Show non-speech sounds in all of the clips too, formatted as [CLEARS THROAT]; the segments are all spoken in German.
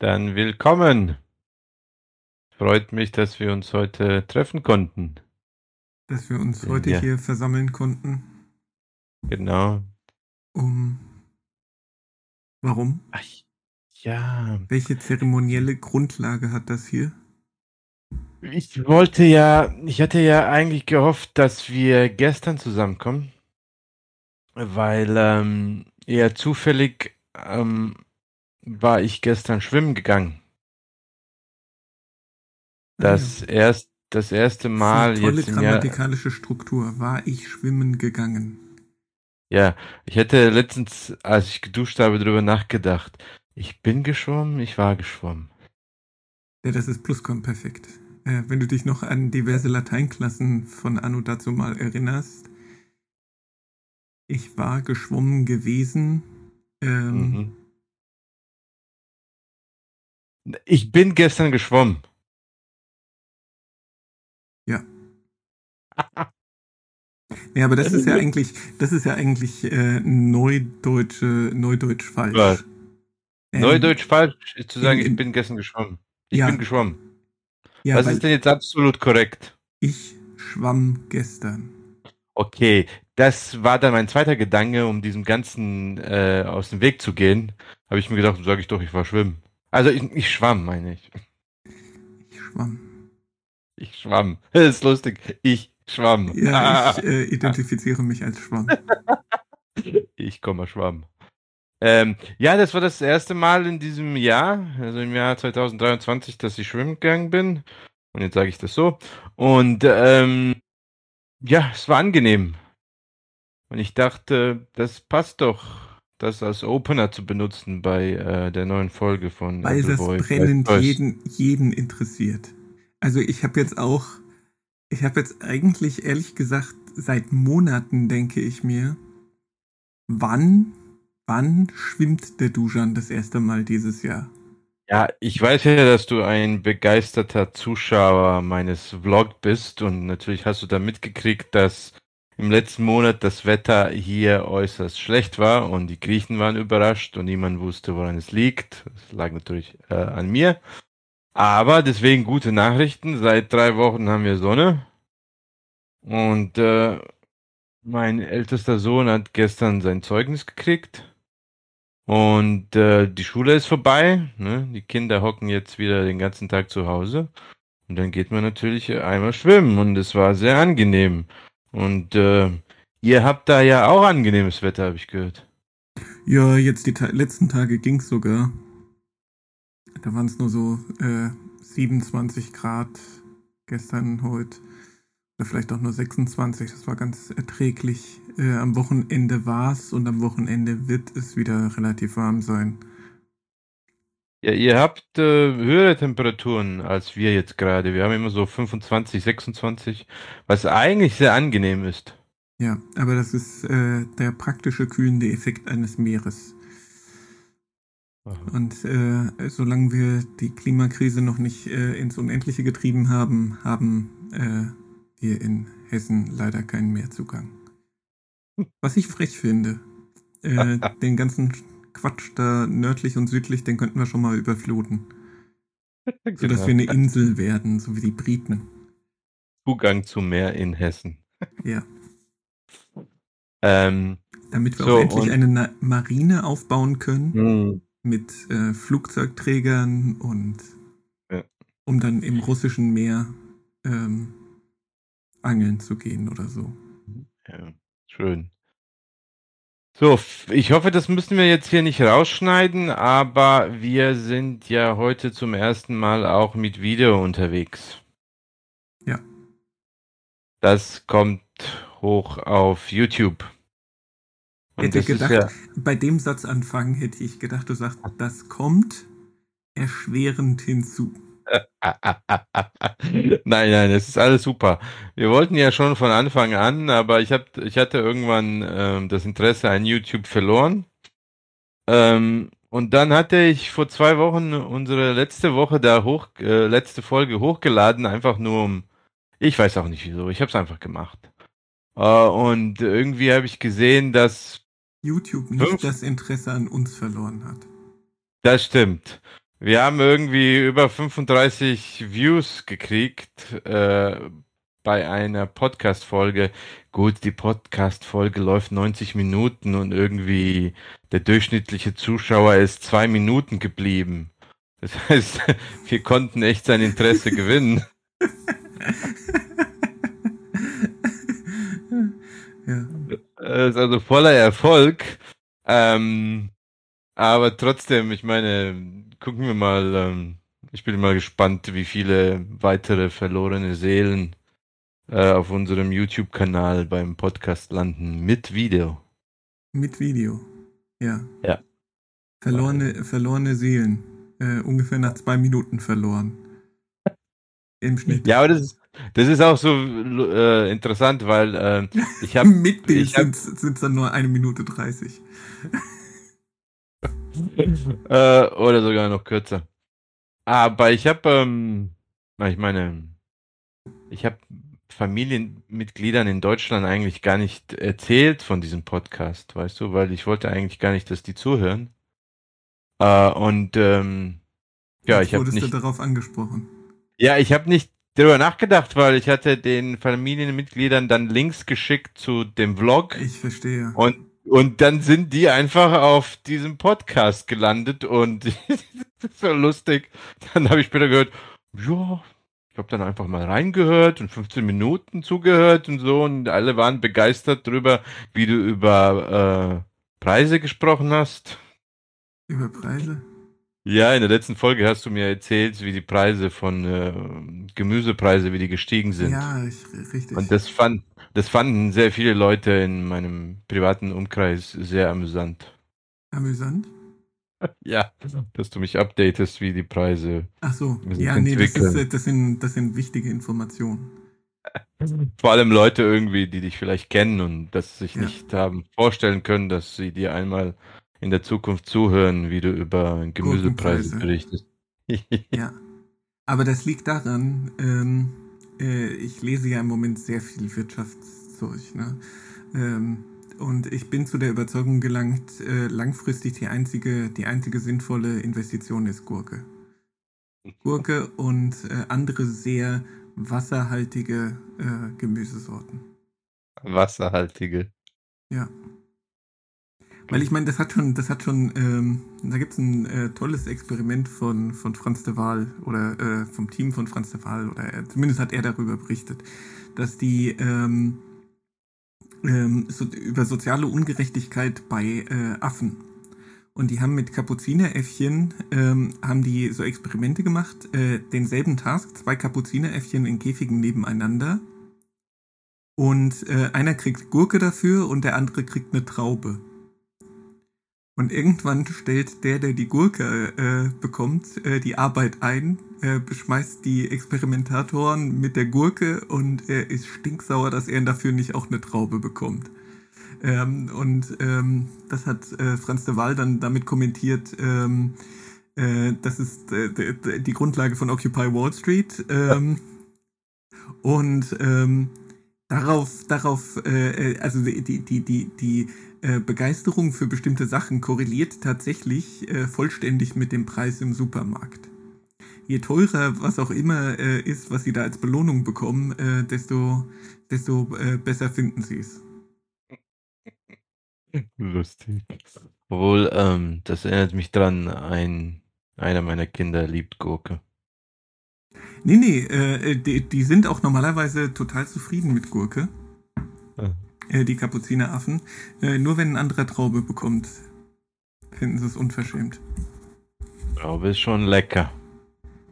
Dann willkommen. Freut mich, dass wir uns heute treffen konnten. Dass wir uns heute ja. hier versammeln konnten. Genau. Um. Warum? Ach, ja. Welche zeremonielle Grundlage hat das hier? Ich wollte ja, ich hatte ja eigentlich gehofft, dass wir gestern zusammenkommen, weil ähm, eher zufällig ähm, war ich gestern schwimmen gegangen. Das, ah, ja. erst, das erste Mal das tolle jetzt grammatikalische Struktur. War ich schwimmen gegangen? Ja, ich hätte letztens, als ich geduscht habe, darüber nachgedacht. Ich bin geschwommen, ich war geschwommen. Ja, das ist Plusquamperfekt. Äh, wenn du dich noch an diverse Lateinklassen von Anno dazu mal erinnerst. Ich war geschwommen gewesen. Ähm, mhm. Ich bin gestern geschwommen. Ja. [LAUGHS] ja, aber das ist ja [LAUGHS] eigentlich, das ist ja eigentlich äh, Neudeutsche, Neudeutsch falsch. Ähm, Neudeutsch falsch ist zu sagen, in, in, ich bin gestern geschwommen. Ich ja. bin geschwommen. Ja, Was ist denn jetzt absolut korrekt? Ich schwamm gestern. Okay, das war dann mein zweiter Gedanke, um diesem Ganzen äh, aus dem Weg zu gehen. Habe ich mir gedacht, sage ich doch, ich war schwimmen. Also ich, ich schwamm, meine ich. Ich schwamm. Ich schwamm. [LAUGHS] Das ist lustig. Ich schwamm. Ja, ich [LAUGHS] äh, identifiziere mich als Schwamm. ich komme Schwamm. Ähm, ja, das war das erste Mal in diesem Jahr, also im Jahr 2023, dass ich schwimmen gegangen bin. Und jetzt sage ich das so. Und ähm, ja, es war angenehm. Und ich dachte, das passt doch das als Opener zu benutzen bei äh, der neuen Folge von Weil das Boy. brennend jeden, jeden interessiert. Also ich habe jetzt auch, ich habe jetzt eigentlich ehrlich gesagt seit Monaten denke ich mir, wann, wann schwimmt der Dujan das erste Mal dieses Jahr? Ja, ich weiß ja, dass du ein begeisterter Zuschauer meines Vlogs bist und natürlich hast du da mitgekriegt, dass im letzten Monat das Wetter hier äußerst schlecht war und die Griechen waren überrascht und niemand wusste, woran es liegt. Das lag natürlich äh, an mir. Aber deswegen gute Nachrichten. Seit drei Wochen haben wir Sonne. Und äh, mein ältester Sohn hat gestern sein Zeugnis gekriegt. Und äh, die Schule ist vorbei. Ne? Die Kinder hocken jetzt wieder den ganzen Tag zu Hause. Und dann geht man natürlich einmal schwimmen. Und es war sehr angenehm. Und äh, ihr habt da ja auch angenehmes Wetter, habe ich gehört. Ja, jetzt die Ta letzten Tage ging's sogar. Da waren es nur so äh, 27 Grad gestern, heute. Oder vielleicht auch nur 26. Das war ganz erträglich. Äh, am Wochenende war's und am Wochenende wird es wieder relativ warm sein. Ja, ihr habt äh, höhere Temperaturen als wir jetzt gerade. Wir haben immer so 25, 26, was eigentlich sehr angenehm ist. Ja, aber das ist äh, der praktische kühlende Effekt eines Meeres. Und äh, solange wir die Klimakrise noch nicht äh, ins Unendliche getrieben haben, haben wir in Hessen leider keinen Meerzugang. Was ich frech finde. Äh, [LAUGHS] den ganzen Quatsch da nördlich und südlich, den könnten wir schon mal überfluten. genau. Sodass wir eine Insel werden, so wie die Briten. Zugang zum Meer in Hessen. Ja. Ähm, Damit wir so, auch endlich eine Na Marine aufbauen können. Mh. Mit äh, Flugzeugträgern und ja. um dann im russischen Meer ähm, angeln zu gehen oder so. Ja, schön. So, ich hoffe, das müssen wir jetzt hier nicht rausschneiden, aber wir sind ja heute zum ersten Mal auch mit Video unterwegs. Ja. Das kommt hoch auf YouTube. Und hätte gedacht, ja bei dem Satzanfang hätte ich gedacht, du sagst, das kommt erschwerend hinzu. Nein, nein, es ist alles super. Wir wollten ja schon von Anfang an, aber ich, hab, ich hatte irgendwann ähm, das Interesse an YouTube verloren. Ähm, und dann hatte ich vor zwei Wochen unsere letzte Woche da hoch, äh, letzte Folge hochgeladen, einfach nur um, ich weiß auch nicht wieso, ich habe es einfach gemacht. Uh, und irgendwie habe ich gesehen, dass YouTube nicht das Interesse an uns verloren hat. Das stimmt. Wir haben irgendwie über 35 Views gekriegt äh, bei einer Podcast-Folge. Gut, die Podcast-Folge läuft 90 Minuten und irgendwie der durchschnittliche Zuschauer ist zwei Minuten geblieben. Das [LAUGHS] heißt, wir konnten echt sein Interesse [LAUGHS] gewinnen. ja. Das ist also voller Erfolg. Ähm, aber trotzdem, ich meine, gucken wir mal. Ähm, ich bin mal gespannt, wie viele weitere verlorene Seelen äh, auf unserem YouTube-Kanal beim Podcast landen mit Video. Mit Video, ja. Ja. Verlorene, verlorene Seelen. Äh, ungefähr nach zwei Minuten verloren. [LAUGHS] Im Schnitt. Ja, aber das ist, das ist auch so äh, interessant, weil äh, ich habe. mit Bild sind es dann nur eine Minute dreißig. [LAUGHS] äh, oder sogar noch kürzer. Aber ich habe, ähm, ich meine, ich habe Familienmitgliedern in Deutschland eigentlich gar nicht erzählt von diesem Podcast, weißt du, weil ich wollte eigentlich gar nicht, dass die zuhören. Äh, und ähm, ja, Jetzt ich habe nicht. Darauf angesprochen? Ja, ich habe nicht darüber nachgedacht, weil ich hatte den Familienmitgliedern dann Links geschickt zu dem Vlog. Ich verstehe. Und und dann sind die einfach auf diesem Podcast gelandet und [LAUGHS] das ist so lustig. Dann habe ich später gehört, ja, ich habe dann einfach mal reingehört und 15 Minuten zugehört und so und alle waren begeistert darüber, wie du über äh, Preise gesprochen hast. Über Preise? Ja, in der letzten Folge hast du mir erzählt, wie die Preise von äh, Gemüsepreise, wie die gestiegen sind. Ja, ich, richtig. Und das fand, das fanden sehr viele Leute in meinem privaten Umkreis sehr amüsant. Amüsant? [LAUGHS] Ja, dass du mich updatest, wie die Preise. Ach so, ja, nee, das, ist, äh, das, sind, das sind wichtige Informationen. [LAUGHS] Vor allem Leute irgendwie, die dich vielleicht kennen und das sich ja. nicht haben vorstellen können, dass sie dir einmal in der Zukunft zuhören, wie du über Gemüsepreise berichtest. [LAUGHS] ja, aber das liegt daran, ähm, äh, ich lese ja im Moment sehr viel Wirtschaftszeug, ne? Ähm, und ich bin zu der Überzeugung gelangt, äh, langfristig die einzige, die einzige sinnvolle Investition ist Gurke. Gurke und äh, andere sehr wasserhaltige äh, Gemüsesorten. Wasserhaltige. Ja. Weil ich meine, das hat schon, das hat schon, ähm, da gibt es ein äh, tolles Experiment von, von Franz de Waal oder äh, vom Team von Franz de Waal, oder er, zumindest hat er darüber berichtet, dass die ähm, ähm, so, über soziale Ungerechtigkeit bei äh, Affen. Und die haben mit Kapuzineräffchen, ähm, haben die so Experimente gemacht, äh, denselben Task, zwei Kapuzineräffchen in Käfigen nebeneinander. Und äh, einer kriegt Gurke dafür und der andere kriegt eine Traube. Und irgendwann stellt der, der die Gurke äh, bekommt, äh, die Arbeit ein, äh, beschmeißt die Experimentatoren mit der Gurke und er ist stinksauer, dass er dafür nicht auch eine Traube bekommt. Ähm, und ähm, das hat äh, Franz de Waal dann damit kommentiert, ähm, äh, das ist äh, die Grundlage von Occupy Wall Street. Ähm, und ähm, darauf, darauf, also die, die, die, die äh, Begeisterung für bestimmte Sachen korreliert tatsächlich äh, vollständig mit dem Preis im Supermarkt. Je teurer was auch immer äh, ist, was sie da als Belohnung bekommen, äh, desto, desto äh, besser finden sie es. Lustig. Obwohl, ähm, das erinnert mich dran, ein, einer meiner Kinder liebt Gurke. Nee, nee, die, die sind auch normalerweise total zufrieden mit Gurke. Ja äh, die Kapuzineraffen. Äh, nur wenn ein anderer Traube bekommt, finden sie es unverschämt. Traube ist schon lecker.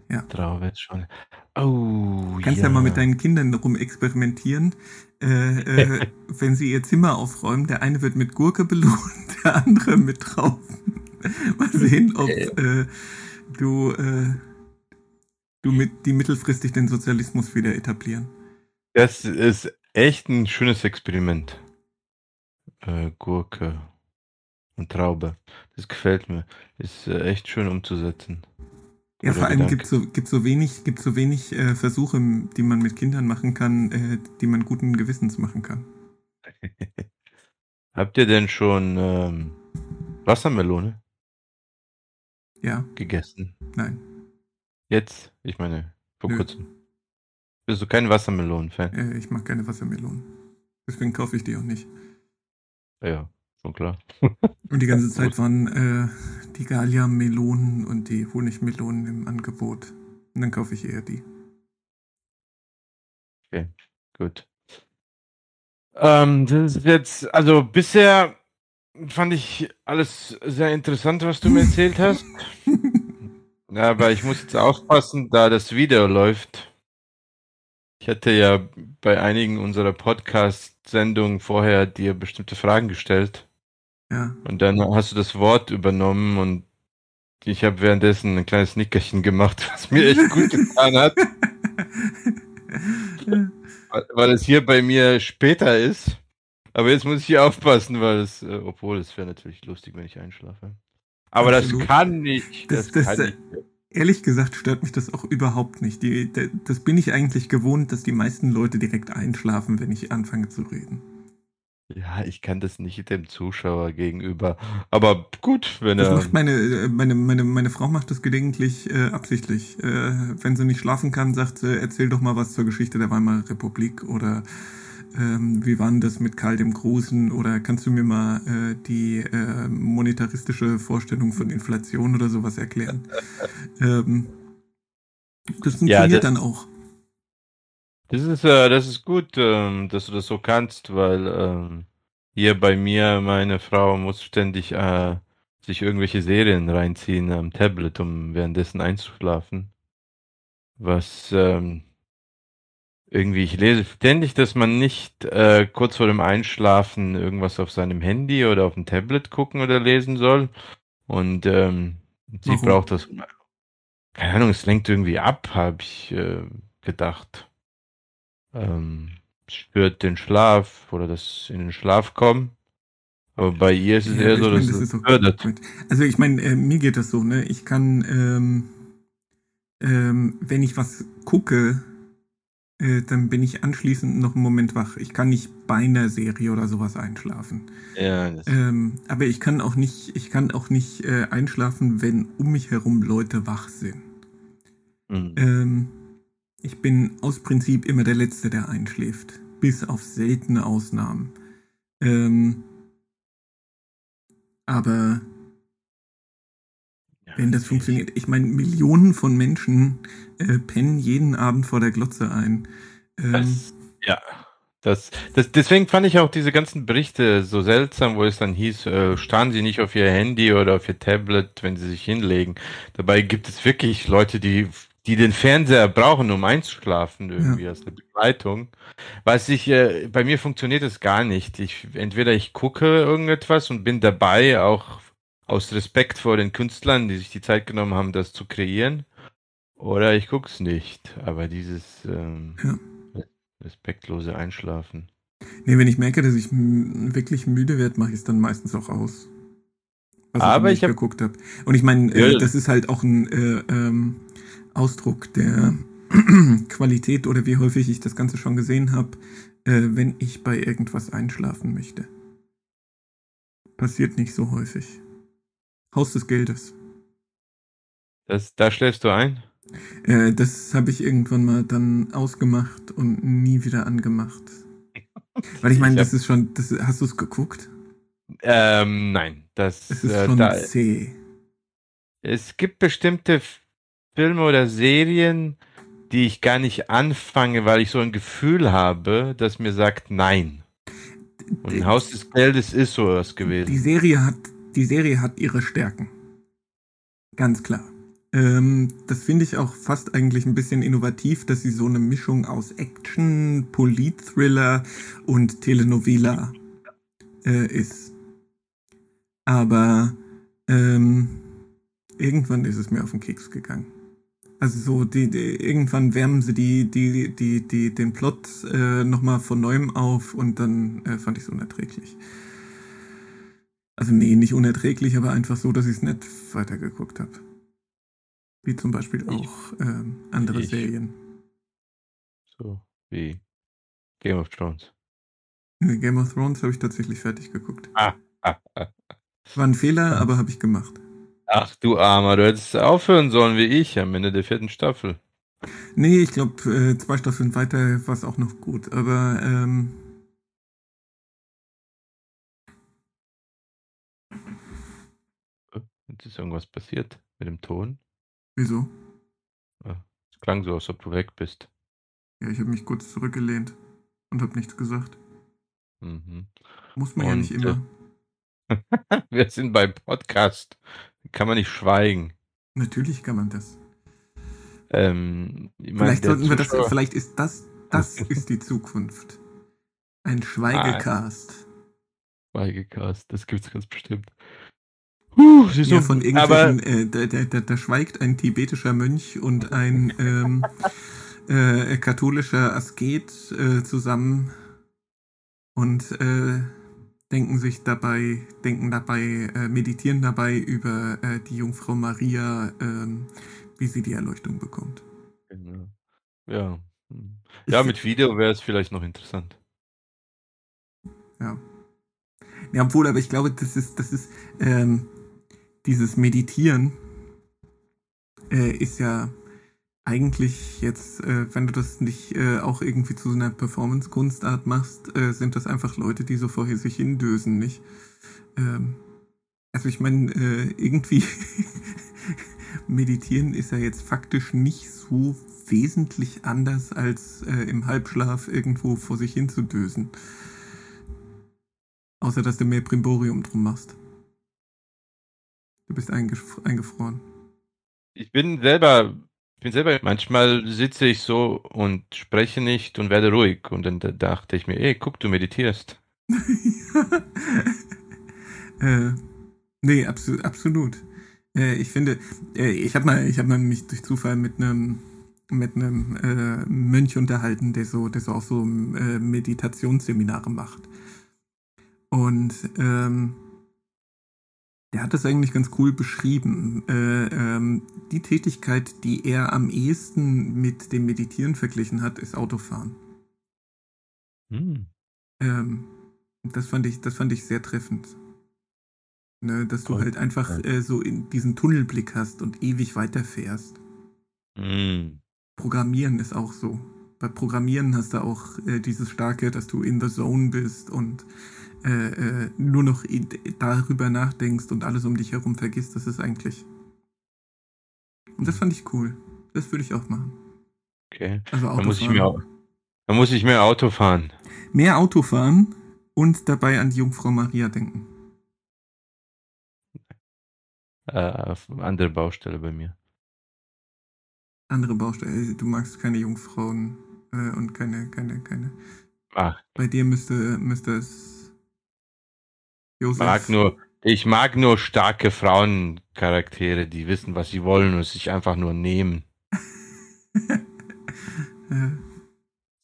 Ja. Traube ist schon. Oh, Du kannst ja, ja mal mit deinen Kindern rum experimentieren. Äh, äh, [LAUGHS] wenn sie ihr Zimmer aufräumen, der eine wird mit Gurke belohnt, [LAUGHS] der andere mit Trauben. mal sehen, ob äh, du, äh, du mit die mittelfristig den Sozialismus wieder etablieren. Das ist echt ein schönes Experiment. Äh, Gurke und Traube. Das gefällt mir. Ist äh, echt schön umzusetzen. Ja, vor allem gibt es so, gibt so wenig, gibt so wenig äh, Versuche, die man mit Kindern machen kann, äh, die man guten Gewissens machen kann. [LAUGHS] Habt ihr denn schon ähm, Wassermelone Ja, gegessen? nein. Jetzt? Ich meine, vor Nö. kurzem. Bist du kein Wassermelonen-Fan? Äh, ich mag keine Wassermelonen. Deswegen kaufe ich die auch nicht. Ja, schon klar. [LAUGHS] Und die ganze Zeit waren äh, die Galia-Melonen und die Honigmelonen im Angebot. Und dann kaufe ich eher die. Gut. Ähm, das ist jetzt, also bisher fand ich alles sehr interessant, was du mir erzählt hast. [LAUGHS] Ja, aber ich muss jetzt aufpassen, da das Video läuft. Ich hatte ja bei einigen unserer Podcast-Sendungen vorher dir bestimmte Fragen gestellt. Ja. Und dann hast du das Wort übernommen und ich habe währenddessen ein kleines Nickerchen gemacht, was mir echt gut [LAUGHS] getan hat, weil- es hier bei mir später ist. Aber jetzt muss ich hier aufpassen, weil es, äh, obwohl es wäre natürlich lustig, wenn ich einschlafe. Aber Absolut. das kann nicht. Das- Das, das- kann nicht. Ehrlich gesagt stört mich das auch überhaupt nicht. Die, das bin ich eigentlich gewohnt, dass die meisten Leute direkt einschlafen, wenn ich anfange zu reden. Ja, ich kann das nicht dem Zuschauer gegenüber. Aber gut, wenn Das er. macht meine, äh, meine, meine, meine Frau macht das gelegentlich äh, absichtlich. Äh, wenn sie nicht schlafen kann, sagt sie, erzähl doch mal was zur Geschichte der Weimarer Republik oder ähm, wie war denn das mit Karl dem Großen oder kannst du mir mal äh, die äh, monetaristische Vorstellung von Inflation oder sowas erklären? [LAUGHS] ähm, das funktioniert das- dann auch. Das ist, äh, das ist gut, ähm, dass du das so kannst, weil ähm, hier bei mir meine Frau muss ständig äh, sich irgendwelche Serien reinziehen am Tablet, um währenddessen einzuschlafen. Was ähm, irgendwie, ich lese ständig, dass man nicht äh, kurz vor dem Einschlafen irgendwas auf seinem Handy oder auf dem Tablet gucken oder lesen soll. Und ähm, sie Warum? braucht das. Keine Ahnung, es lenkt irgendwie ab, habe ich äh, gedacht ähm, stört den Schlaf oder das in den Schlaf kommen. Aber bei ihr ist es Ja, eher so, mein, dass das es fördert. Also ich meine, äh, mir geht das so, ne? Ich kann, ähm, ähm, wenn ich was gucke, äh, dann bin ich anschließend noch einen Moment wach. Ich kann nicht bei einer Serie oder sowas einschlafen. Ja, Ähm, aber ich kann auch nicht, ich kann auch nicht äh, einschlafen, wenn um mich herum Leute wach sind. mm. Ähm, ich bin aus Prinzip immer der Letzte, der einschläft. Bis auf seltene Ausnahmen. Ähm, aber wenn das funktioniert, ich meine, Millionen von Menschen äh, pennen jeden Abend vor der Glotze ein. Ähm, Das, ja, das, das, deswegen fand ich auch diese ganzen Berichte so seltsam, wo es dann hieß, äh, starren Sie nicht auf Ihr Handy oder auf Ihr Tablet, wenn Sie sich hinlegen. Dabei gibt es wirklich Leute, die, die den Fernseher brauchen, um einzuschlafen, irgendwie als eine Begleitung. Was ich, äh, bei mir funktioniert es gar nicht. Ich, entweder ich gucke irgendetwas und bin dabei, auch aus Respekt vor den Künstlern, die sich die Zeit genommen haben, das zu kreieren, oder ich gucke es nicht. Aber dieses, ähm, Ja. respektlose Einschlafen. nee, wenn ich merke, dass ich wirklich müde werde, mache ich es dann meistens auch aus. Was Aber immer ich hab- geguckt habe. Und ich meine, äh, Ja. das ist halt auch ein äh, ähm, Ausdruck der [CLEARS THROAT] Qualität oder wie häufig ich das Ganze schon gesehen habe, äh, wenn ich bei irgendwas einschlafen möchte. Passiert nicht so häufig. Haus des Geldes. Das, da schläfst du ein? Äh, das habe ich irgendwann mal dann ausgemacht und nie wieder angemacht. Weil ich meine, das ist schon, das, hast du es geguckt? Ähm, nein. Das, Es ist äh, schon da, zäh. es gibt bestimmte Filme oder Serien, die ich gar nicht anfange, weil ich so ein Gefühl habe, das mir sagt Nein. Und Haus des Geldes ist sowas Die gewesen. Serie hat, die Serie hat ihre Stärken. Ganz klar. Ähm, das finde ich auch fast eigentlich ein bisschen innovativ, dass sie so eine Mischung aus Action, Polit-Thriller und Telenovela äh, ist. Aber ähm, irgendwann ist es mir auf den Keks gegangen. Also so, die, die, irgendwann wärmen sie die, die, die, die, den Plot äh, nochmal von neuem auf und dann äh, fand ich es unerträglich. Also nee, nicht unerträglich, aber einfach so, dass ich es nicht weitergeguckt habe. Wie zum Beispiel Ich- auch ähm, andere ich- Serien. So wie Game of Thrones. Game of Thrones habe ich tatsächlich fertig geguckt. Ah, ah, ah. War ein Fehler, aber habe ich gemacht. Ach du Armer, du hättest aufhören sollen wie ich am Ende der vierten Staffel. Nee, ich glaube, äh, zwei Staffeln weiter war es auch noch gut, aber ähm, Jetzt ist irgendwas passiert mit dem Ton. Wieso? Es klang so, als ob du weg bist. Ja, ich habe mich kurz zurückgelehnt und habe nichts gesagt. Mhm. Muss man ja Und, nicht immer. [LAUGHS] Wir sind beim Podcast. Kann man nicht schweigen. Natürlich kann man das. Ähm, Vielleicht sollten wir das, Zuschauer- vielleicht ist das, das [LAUGHS] ist die Zukunft. Ein Schweigecast. Schweigecast, das gibt's ganz bestimmt. Huh, siehst du, Ja, von aber irgendwelchen, äh, da, da, da, da schweigt ein tibetischer Mönch und ein ähm, [LAUGHS] äh, katholischer Asket äh, zusammen und äh, denken sich dabei, denken dabei, äh, meditieren dabei über äh, die Jungfrau Maria, ähm, wie sie die Erleuchtung bekommt. Genau. ja. Hm. Ja, mit Video wäre es vielleicht noch interessant. Ja. Ja, obwohl, aber ich glaube, das ist, das ist, ähm, dieses Meditieren äh, ist ja eigentlich jetzt, äh, wenn du das nicht äh, auch irgendwie zu so einer Performance-Kunstart machst, äh, sind das einfach Leute, die so vor sich hindösen, nicht? Ähm, also ich meine, äh, irgendwie [LAUGHS] meditieren ist ja jetzt faktisch nicht so wesentlich anders als äh, im Halbschlaf irgendwo vor sich hin zu dösen. Außer dass du mehr Primborium drum machst. Du bist eingef eingefroren. Ich bin selber, ich bin selber, manchmal sitze ich so und spreche nicht und werde ruhig. Und dann da- dachte ich mir, ey, guck, du meditierst. [LAUGHS] äh, nee, abso absolut. Äh, ich finde, äh, ich habe mal, ich habe mal mich durch Zufall mit einem mit einem äh, Mönch unterhalten, der so, der so auch so äh, Meditationsseminare macht. Und ähm, der hat das eigentlich ganz cool beschrieben. Äh, ähm, die Tätigkeit, die er am ehesten mit dem Meditieren verglichen hat, ist Autofahren. Hm. Ähm, das fand ich, das fand ich sehr treffend. Ne, dass du Cool. halt einfach äh, so in diesen Tunnelblick hast und ewig weiterfährst. Hm. Programmieren ist auch so. Bei Programmieren hast du auch äh, dieses starke, dass du in the zone bist und äh, äh, nur noch darüber nachdenkst und alles um dich herum vergisst. Das ist eigentlich. Und das fand ich cool. Das würde ich auch machen. Okay. Also Dann muss ich mir, dann muss ich mehr Auto fahren. Mehr Auto fahren und dabei an die Jungfrau Maria denken. Äh, andere Baustelle bei mir. Andere Baustelle. Du magst keine Jungfrauen äh, und keine, keine, keine. Ach, Bei dir müsste, müsste es. Josef. mag nur, ich mag nur starke Frauencharaktere, die wissen, was sie wollen und sich einfach nur nehmen. äh,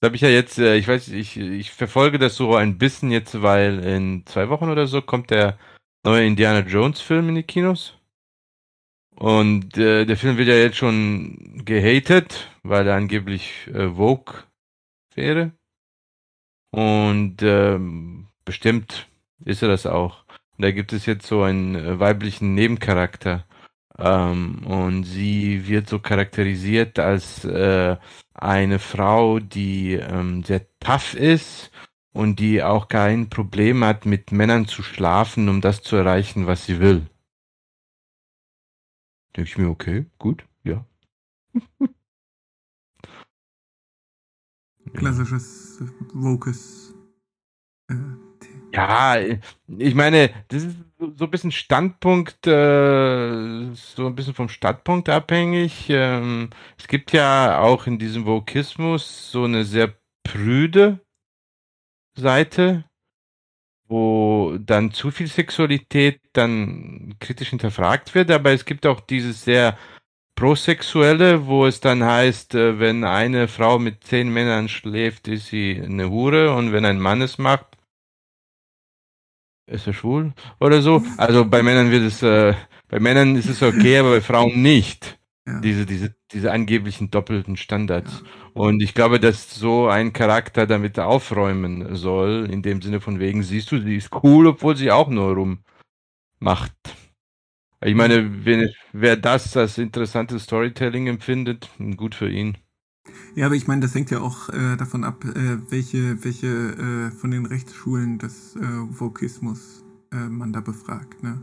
Das habe ich ja jetzt, äh, ich weiß, ich, ich verfolge das so ein bisschen jetzt, weil in zwei Wochen oder so kommt der neue Indiana Jones Film in die Kinos. Und äh, der Film wird ja jetzt schon gehatet, weil er angeblich äh, Vogue wäre. Und ähm, bestimmt ist er das auch. Und da gibt es jetzt so einen äh, weiblichen Nebencharakter. Ähm, und sie wird so charakterisiert als äh, eine Frau, die ähm, sehr tough ist und die auch kein Problem hat, mit Männern zu schlafen, um das zu erreichen, was sie will. Denke ich mir, okay, gut, ja. [LAUGHS] klassisches Vokes. Äh, Ja, ich meine, das ist so so ein bisschen Standpunkt, äh, so ein bisschen vom Standpunkt abhängig. Ähm, es gibt ja auch in diesem Vokismus so eine sehr prüde Seite, wo dann zu viel Sexualität dann kritisch hinterfragt wird, aber es gibt auch dieses sehr Prosexuelle, wo es dann heißt, äh, wenn eine Frau mit zehn Männern schläft, ist sie eine Hure und wenn ein Mann es macht, ist er schwul oder so? Also bei Männern wird es, äh, bei Männern ist es okay, aber bei Frauen nicht. Ja. Diese, diese, diese angeblichen doppelten Standards. Ja. Und ich glaube, dass so ein Charakter damit aufräumen soll, in dem Sinne von wegen, siehst du, sie ist cool, obwohl sie auch nur rummacht. Ich meine, wenn, wer das als interessantes Storytelling empfindet, gut für ihn. Ja, aber ich meine, das hängt ja auch äh, davon ab, äh, welche, welche äh, von den Rechtsschulen des äh, Vokismus äh, man da befragt. Ne?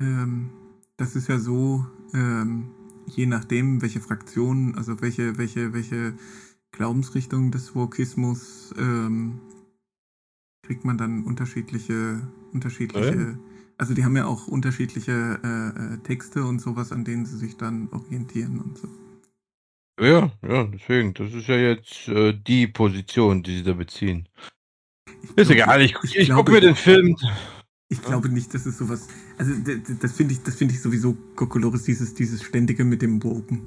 Ähm, das ist ja so, ähm, je nachdem, welche Fraktionen, also welche, welche, welche Glaubensrichtung des Vokismus ähm, kriegt man dann unterschiedliche, unterschiedliche also die haben ja auch unterschiedliche Texte und sowas, an denen sie sich dann orientieren und so. Ja, ja, deswegen, das ist ja jetzt äh, die Position, die sie da beziehen. Ich ist egal, ich, ich, ich gucke mir den Film. Ich glaube nicht, dass es sowas. Also das finde ich, das finde ich sowieso Kokolores, dieses, dieses ständige mit dem Woken.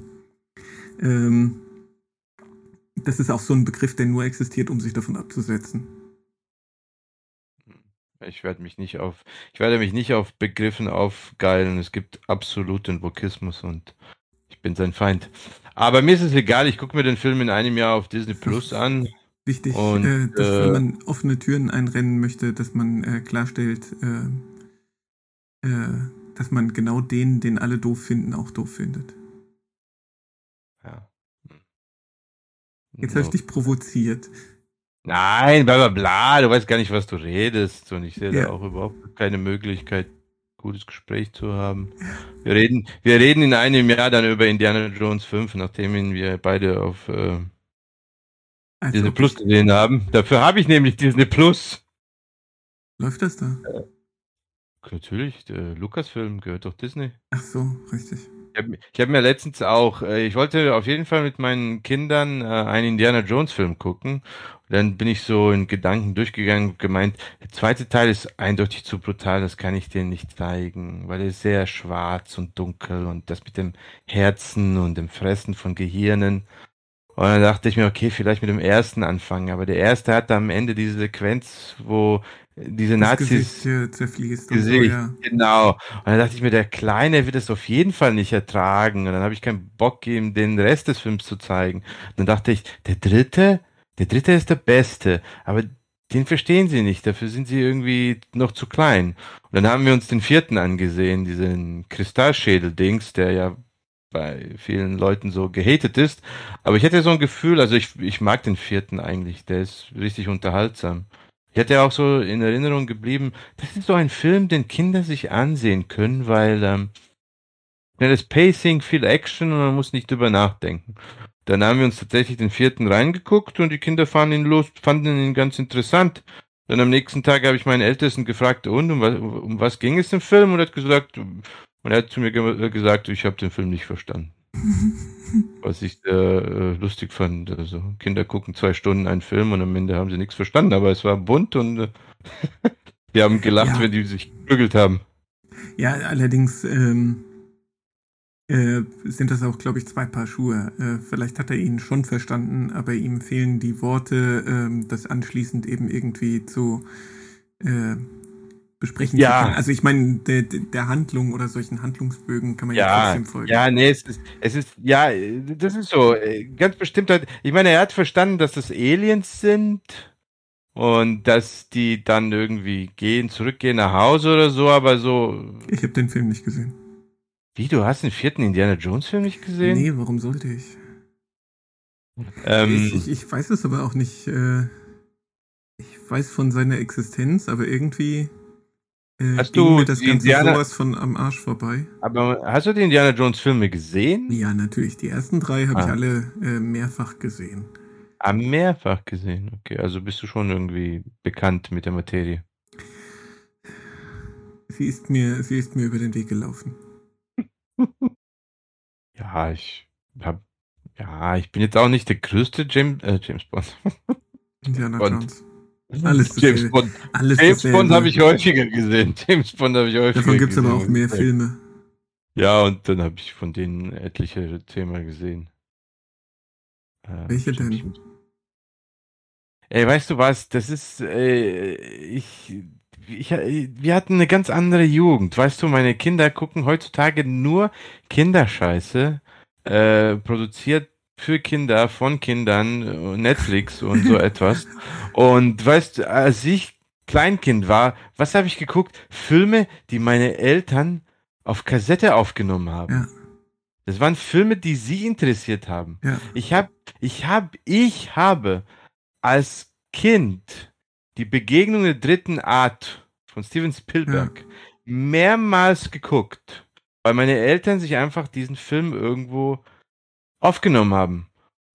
Ähm, das ist auch so ein Begriff, der nur existiert, um sich davon abzusetzen. Ich werde mich nicht auf, ich werde mich nicht auf Begriffen aufgeilen. Es gibt absoluten Vokismus und ich bin sein Feind. Aber mir ist es egal, ich gucke mir den Film in einem Jahr auf Disney Plus an. Wichtig, und, äh, dass äh, wenn man offene Türen einrennen möchte, dass man äh, klarstellt, äh, äh, dass man genau den, den alle doof finden, auch doof findet. Ja. Jetzt habe ich dich provoziert. Nein, bla bla bla, du weißt gar nicht, was du redest. Und ich sehe ja. da auch überhaupt keine Möglichkeit, gutes Gespräch zu haben. Wir reden, wir reden in einem Jahr dann über Indiana Jones 5, nachdem wir beide auf äh, also, Disney Plus gesehen haben. Dafür habe ich nämlich Disney Plus. Läuft das da? Äh, natürlich, der Lukas-Film gehört doch Disney. Ach so, richtig. Ich habe hab mir letztens auch, äh, ich wollte auf jeden Fall mit meinen Kindern äh, einen Indiana Jones Film gucken dann bin ich so in Gedanken durchgegangen und gemeint, der zweite Teil ist eindeutig zu brutal, das kann ich dir nicht zeigen, weil er ist sehr schwarz und dunkel und das mit dem Herzen und dem Fressen von Gehirnen. Und dann dachte ich mir, okay, vielleicht mit dem ersten anfangen, aber der erste hat am Ende diese Sequenz, wo diese das Nazis Gesicht zerfließt. Gesicht, so, ja. genau. Und dann dachte ich mir, der Kleine wird es auf jeden Fall nicht ertragen. Und dann habe ich keinen Bock, ihm den Rest des Films zu zeigen. Und dann dachte ich, der dritte, der dritte ist der beste, aber den verstehen sie nicht, dafür sind sie irgendwie noch zu klein. Und dann haben wir uns den vierten angesehen, diesen Kristallschädel-Dings, der ja bei vielen Leuten so gehatet ist. Aber ich hatte so ein Gefühl, also ich, ich mag den vierten eigentlich, der ist richtig unterhaltsam. Ich hatte auch so in Erinnerung geblieben, das ist so ein Film, den Kinder sich ansehen können, weil ähm, das Pacing, viel Action und man muss nicht drüber nachdenken. Dann haben wir uns tatsächlich den vierten reingeguckt und die Kinder fanden ihn los, fanden ihn ganz interessant. Dann am nächsten Tag habe ich meinen Ältesten gefragt, und um was, um was ging es im Film? Und er hat gesagt, und er hat zu mir ge gesagt, ich habe den Film nicht verstanden. [LAUGHS] was ich äh, lustig fand. Also Kinder gucken zwei Stunden einen Film und am Ende haben sie nichts verstanden, aber es war bunt und äh, [LAUGHS] die haben gelacht, ja. wenn die sich geprügelt haben. Ja, allerdings ähm, äh, sind das auch, glaube ich, zwei Paar Schuhe. Äh, vielleicht hat er ihn schon verstanden, aber ihm fehlen die Worte, äh, das anschließend eben irgendwie zu äh, besprechen ja. können. Also ich meine, der, der Handlung oder solchen Handlungsbögen kann man ja, ja trotzdem folgen. Ja, nee, es ist, es ist, ja, das ist so, äh, ganz bestimmt hat, ich meine, er hat verstanden, dass das Aliens sind und dass die dann irgendwie gehen, zurückgehen nach Hause oder so, aber so. Ich habe den Film nicht gesehen. Wie, du hast den vierten Indiana Jones Film nicht gesehen? Nee, warum sollte ich? Ähm, ich, ich, ich, weiß es aber auch nicht. Äh, ich weiß von seiner Existenz, aber irgendwie äh, hast du mir das Ganze Indiana, sowas von am Arsch vorbei. Aber hast du die Indiana Jones Filme gesehen? Ja, natürlich. Die ersten drei habe ah. ich alle äh, mehrfach gesehen. Ah, mehrfach gesehen. Okay, also bist du schon irgendwie bekannt mit der Materie. Sie ist mir, sie ist mir über den Weg gelaufen. [LAUGHS] Ja, ich hab, ja, ich bin jetzt auch nicht der größte James, äh, James Bond. Indiana Bond. Jones. Alles [LAUGHS] James Bond. Alles James Bond habe ich häufiger gesehen. [LAUGHS] James Bond habe ich häufiger gesehen. Davon gibt es aber auch mehr Filme. Ja, und dann habe ich von denen etliche Themen gesehen. Äh, Welche denn? Ey, weißt du was? Das ist, äh, ich, ich, wir hatten eine ganz andere Jugend. Weißt du, meine Kinder gucken heutzutage nur Kinderscheiße, äh, produziert für Kinder, von Kindern, Netflix und so [LAUGHS] etwas. Und weißt du, als ich Kleinkind war, was habe ich geguckt? Filme, die meine Eltern auf Kassette aufgenommen haben. Ja. Das waren Filme, die sie interessiert haben. Ja. Ich habe, ich habe, ich habe als Kind die Begegnung der dritten Art von Steven Spielberg ja. mehrmals geguckt, weil meine Eltern sich einfach diesen Film irgendwo aufgenommen haben.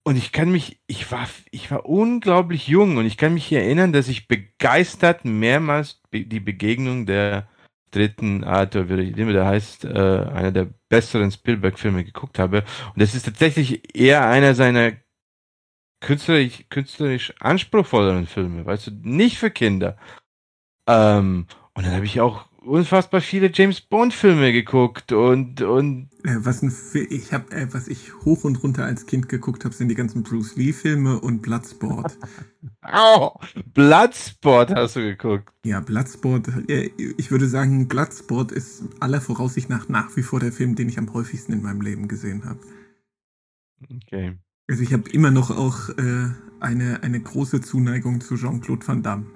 Und ich kann mich, ich war, ich war unglaublich jung und ich kann mich erinnern, dass ich begeistert mehrmals die Begegnung der dritten Art, oder wie der heißt, äh, einer der besseren Spielberg-Filme geguckt habe. Und das ist tatsächlich eher einer seiner künstlerisch, künstlerisch anspruchsvolleren Filme, weißt du, nicht für Kinder. Ähm, und dann habe ich auch unfassbar viele James Bond Filme geguckt und und äh, was ein ich habe äh, was ich hoch und runter als Kind geguckt habe sind die ganzen Bruce Lee Filme und Bloodsport. [LAUGHS] oh, Bloodsport hast du geguckt. Ja, Bloodsport, äh, ich würde sagen Bloodsport ist aller Voraussicht nach nach wie vor der Film, den ich am häufigsten in meinem Leben gesehen habe. Okay. Also ich habe immer noch auch äh, eine eine große Zuneigung zu Jean-Claude Van Damme.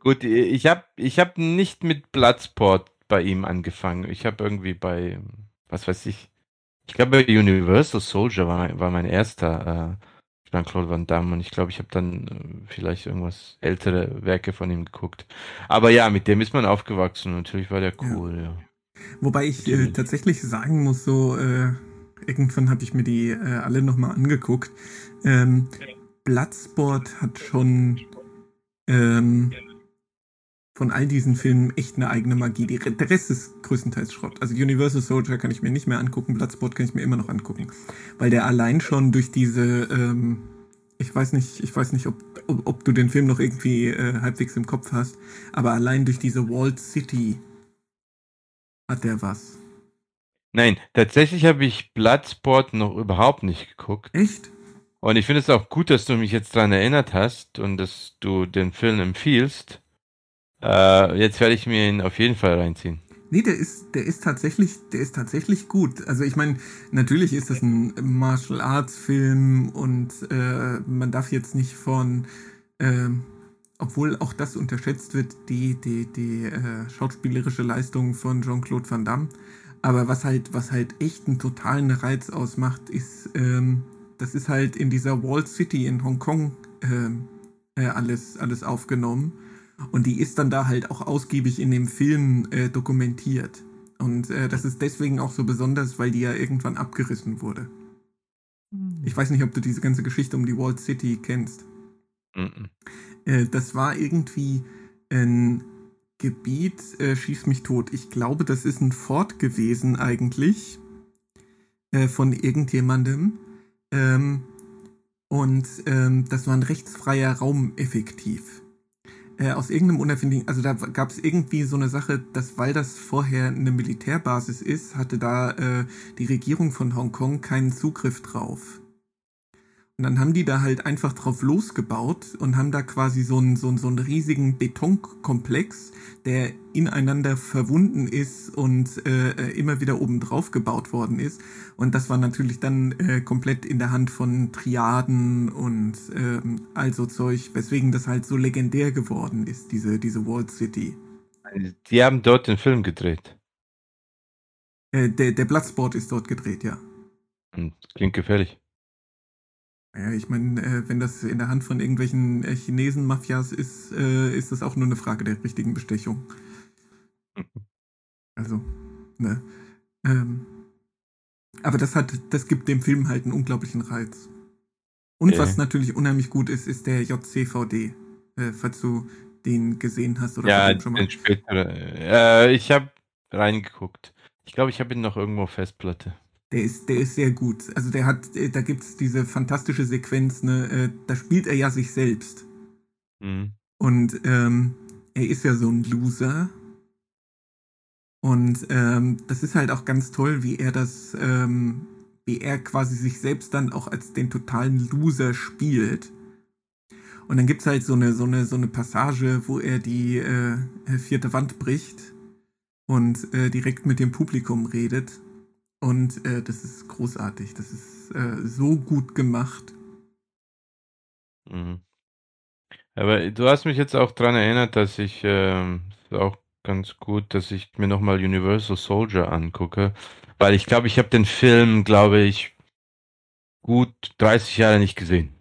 Gut, ich habe ich hab nicht mit Bloodsport bei ihm angefangen. Ich habe irgendwie bei, was weiß ich, ich glaube Universal Soldier war mein, war mein erster äh, Jean-Claude Van Damme und ich glaube, ich habe dann äh, vielleicht irgendwas ältere Werke von ihm geguckt. Aber ja, mit dem ist man aufgewachsen. Natürlich war der cool, ja. ja. Wobei ich äh, tatsächlich sagen muss, so äh, irgendwann habe ich mir die äh, alle nochmal angeguckt. Ähm, Bloodsport hat schon ähm, von all diesen Filmen echt eine eigene Magie. Die, der Rest ist größtenteils Schrott. Also Universal Soldier kann ich mir nicht mehr angucken, Bloodsport kann ich mir immer noch angucken. Weil der allein schon durch diese, ähm, ich weiß nicht, ich weiß nicht, ob, ob, ob du den Film noch irgendwie äh, halbwegs im Kopf hast, aber allein durch diese Walled City hat der was. Nein, tatsächlich habe ich Bloodsport noch überhaupt nicht geguckt. Echt? Und ich finde es auch gut, dass du mich jetzt daran erinnert hast und dass du den Film empfiehlst. Äh, jetzt werde ich mir ihn auf jeden Fall reinziehen. Nee, der ist, der ist tatsächlich, der ist tatsächlich gut. Also ich meine, natürlich ist das ein Martial Arts Film und äh, man darf jetzt nicht von, äh, obwohl auch das unterschätzt wird, die, die, die äh, schauspielerische Leistung von Jean-Claude Van Damme. Aber was halt, was halt echt einen totalen Reiz ausmacht, ist, ähm, das ist halt in dieser Wall City in Hongkong äh, äh, alles, alles aufgenommen. Und die ist dann da halt auch ausgiebig in dem Film äh, dokumentiert. Und äh, das ist deswegen auch so besonders, weil die ja irgendwann abgerissen wurde. Mhm. Ich weiß nicht, ob du diese ganze Geschichte um die Walled City kennst. Mhm. Äh, das war irgendwie ein Gebiet, äh, schieß mich tot. Ich glaube, das ist ein Fort gewesen eigentlich äh, von irgendjemandem. Ähm, und ähm, das war ein rechtsfreier Raum effektiv äh, aus irgendeinem unerfindlichen, also da gab es irgendwie so eine Sache, dass weil das vorher eine Militärbasis ist, hatte da äh, die Regierung von Hongkong keinen Zugriff drauf. Und dann haben die da halt einfach drauf losgebaut und haben da quasi so einen, so einen, so einen riesigen Betonkomplex, der ineinander verwunden ist und äh, äh, immer wieder oben drauf gebaut worden ist. Und das war natürlich dann äh, komplett in der Hand von Triaden und ähm, all so Zeug, weswegen das halt so legendär geworden ist, diese, diese Walled City. Die haben dort den Film gedreht. Äh, der, der Bloodsport ist dort gedreht, ja. Hm, klingt gefährlich. Ja, ich meine, äh, wenn das in der Hand von irgendwelchen äh, Chinesen-Mafias ist, äh, ist das auch nur eine Frage der richtigen Bestechung. [LAUGHS] Also, ne. Ähm, aber das hat, das gibt dem Film halt einen unglaublichen Reiz. Und was natürlich unheimlich gut ist, ist der JCVD, äh, falls du den gesehen hast oder ja, schon mal. Den später, äh, ich habe reingeguckt. Ich glaube, ich habe ihn noch irgendwo Festplatte. Der ist, der ist sehr gut. Also der hat, äh, da gibt es diese fantastische Sequenz, ne, äh, da spielt er ja sich selbst. Mhm. Und ähm, er ist ja so ein Loser. Und ähm, das ist halt auch ganz toll, wie er das, ähm, wie er quasi sich selbst dann auch als den totalen Loser spielt. Und dann gibt's halt so eine, so eine, so eine Passage, wo er die äh, vierte Wand bricht und äh, direkt mit dem Publikum redet. Und äh, das ist großartig. Das ist äh, so gut gemacht. Mhm. Aber du hast mich jetzt auch daran erinnert, dass ich ähm, auch ganz gut, dass ich mir nochmal Universal Soldier angucke, weil ich glaube, ich habe den Film, glaube ich, gut 30 Jahre nicht gesehen.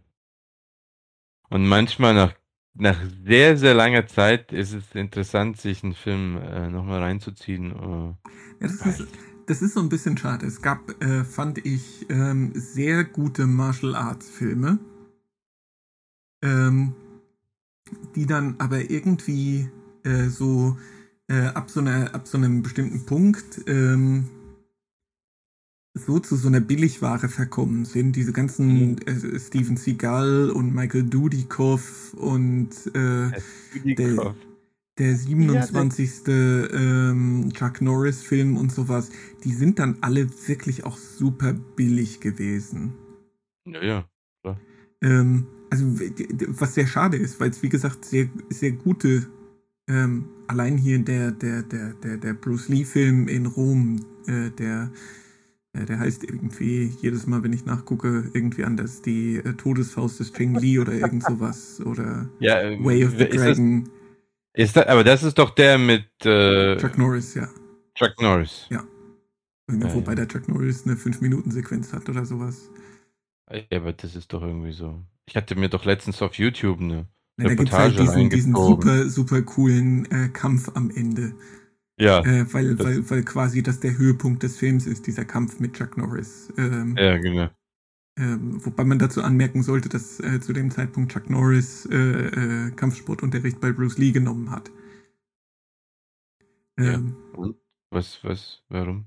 Und manchmal nach, nach sehr, sehr langer Zeit ist es interessant, sich einen Film äh, nochmal reinzuziehen. Äh, ja, das, ist, das ist so ein bisschen schade. Es gab, äh, fand ich, ähm, sehr gute Martial Arts Filme, ähm, die dann aber irgendwie äh, so äh, ab, so einer, ab so einem bestimmten Punkt ähm, so zu so einer Billigware verkommen sind. Diese ganzen mhm. äh, Steven Seagal und Michael Dudikoff und äh, der, der 27. Ja, ähm, Chuck Norris-Film und sowas, die sind dann alle wirklich auch super billig gewesen. Ja, ja. Klar. Ähm, also, was sehr schade ist, weil es, wie gesagt, sehr, sehr gute, ähm, allein hier der, der, der, der, der Bruce Lee-Film in Rom, äh, der äh, der heißt irgendwie jedes Mal, wenn ich nachgucke, irgendwie anders. Die äh, Todesfaust des Cheng Li oder irgend sowas. Oder ja, äh, Way of the Dragon. Das, ist das, aber das ist doch der mit äh, Chuck Norris, ja. Chuck Norris. Ja. ja Wobei ja. der Chuck Norris eine 5-Minuten-Sequenz hat oder sowas. Ja, aber das ist doch irgendwie so. Ich hatte mir doch letztens auf YouTube eine ja, Reportage da gibt's halt diesen, diesen super, super coolen äh, Kampf am Ende. Ja. Äh, weil, weil, weil quasi das der Höhepunkt des Films ist, dieser Kampf mit Chuck Norris. Ähm, ja, genau. Ähm, wobei man dazu anmerken sollte, dass äh, zu dem Zeitpunkt Chuck Norris äh, äh Kampfsportunterricht bei Bruce Lee genommen hat. Ähm, ja. Und? Was, was, warum?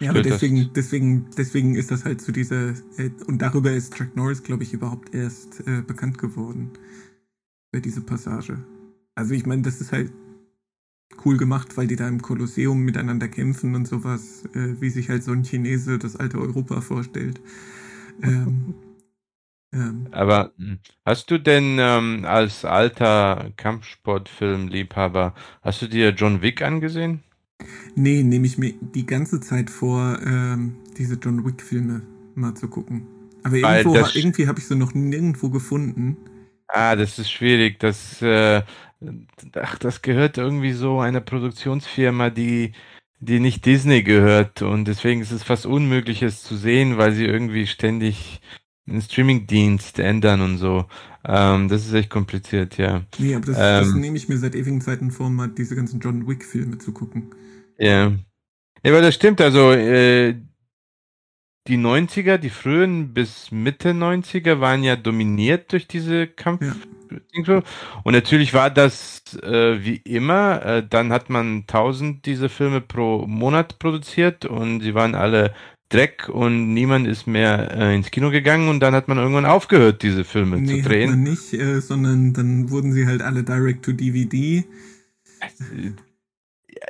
Ja, aber deswegen, deswegen, deswegen ist das halt zu dieser, äh, und darüber ist Chuck Norris, glaube ich, überhaupt erst äh, bekannt geworden. Bei dieser Passage. Also ich meine, das ist halt cool gemacht, weil die da im Kolosseum miteinander kämpfen und sowas, äh, wie sich halt so ein Chinese das alte Europa vorstellt. Ähm, ähm. Aber hm, hast du denn ähm, als alter Kampfsportfilmliebhaber, hast du dir John Wick angesehen? Nee, nehme ich mir die ganze Zeit vor, ähm, diese John Wick-Filme mal zu gucken. Aber irgendwo, irgendwie habe ich sie noch nirgendwo gefunden. Ah, das ist schwierig. Das, äh, ach, das gehört irgendwie so einer Produktionsfirma, die, die nicht Disney gehört. Und deswegen ist es fast unmöglich, es zu sehen, weil sie irgendwie ständig einen Streamingdienst ändern und so. Ähm, das ist echt kompliziert, ja. Nee, aber das, ähm, das nehme ich mir seit ewigen Zeiten vor, mal diese ganzen John Wick-Filme zu gucken. Ja. Ja, aber das stimmt. Also, äh, die 90er, die frühen bis Mitte 90er waren ja dominiert durch diese Kampf. Ja. Und natürlich war das äh, wie immer, äh, dann hat man 1000 diese Filme pro Monat produziert und sie waren alle Dreck und niemand ist mehr äh, ins Kino gegangen und dann hat man irgendwann aufgehört, diese Filme nee, zu drehen. Hat man nicht, äh, sondern dann wurden sie halt alle direct to DVD. Äh,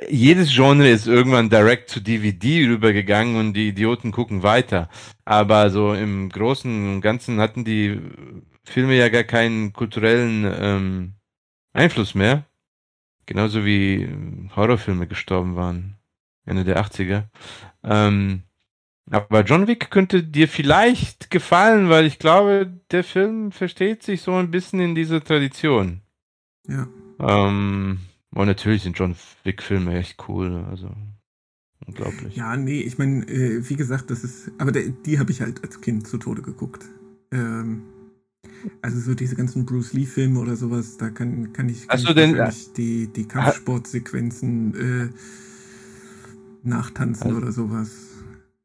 jedes Genre ist irgendwann direkt zu DVD rübergegangen und die Idioten gucken weiter. Aber so im Großen und Ganzen hatten die Filme ja gar keinen kulturellen ähm, Einfluss mehr. Genauso wie Horrorfilme gestorben waren. Ende der 80er. Ähm, aber John Wick könnte dir vielleicht gefallen, weil ich glaube, der Film versteht sich so ein bisschen in dieser Tradition. Ja. Ähm, und natürlich sind John Wick-Filme echt cool, also unglaublich. Ja, nee, ich meine, äh, wie gesagt, das ist, aber der, die habe ich halt als Kind zu Tode geguckt. Ähm, also so diese ganzen Bruce Lee-Filme oder sowas, da kann, kann ich, kann ich denn, die, die Kampfsportsequenzen äh, nachtanzen also, oder sowas.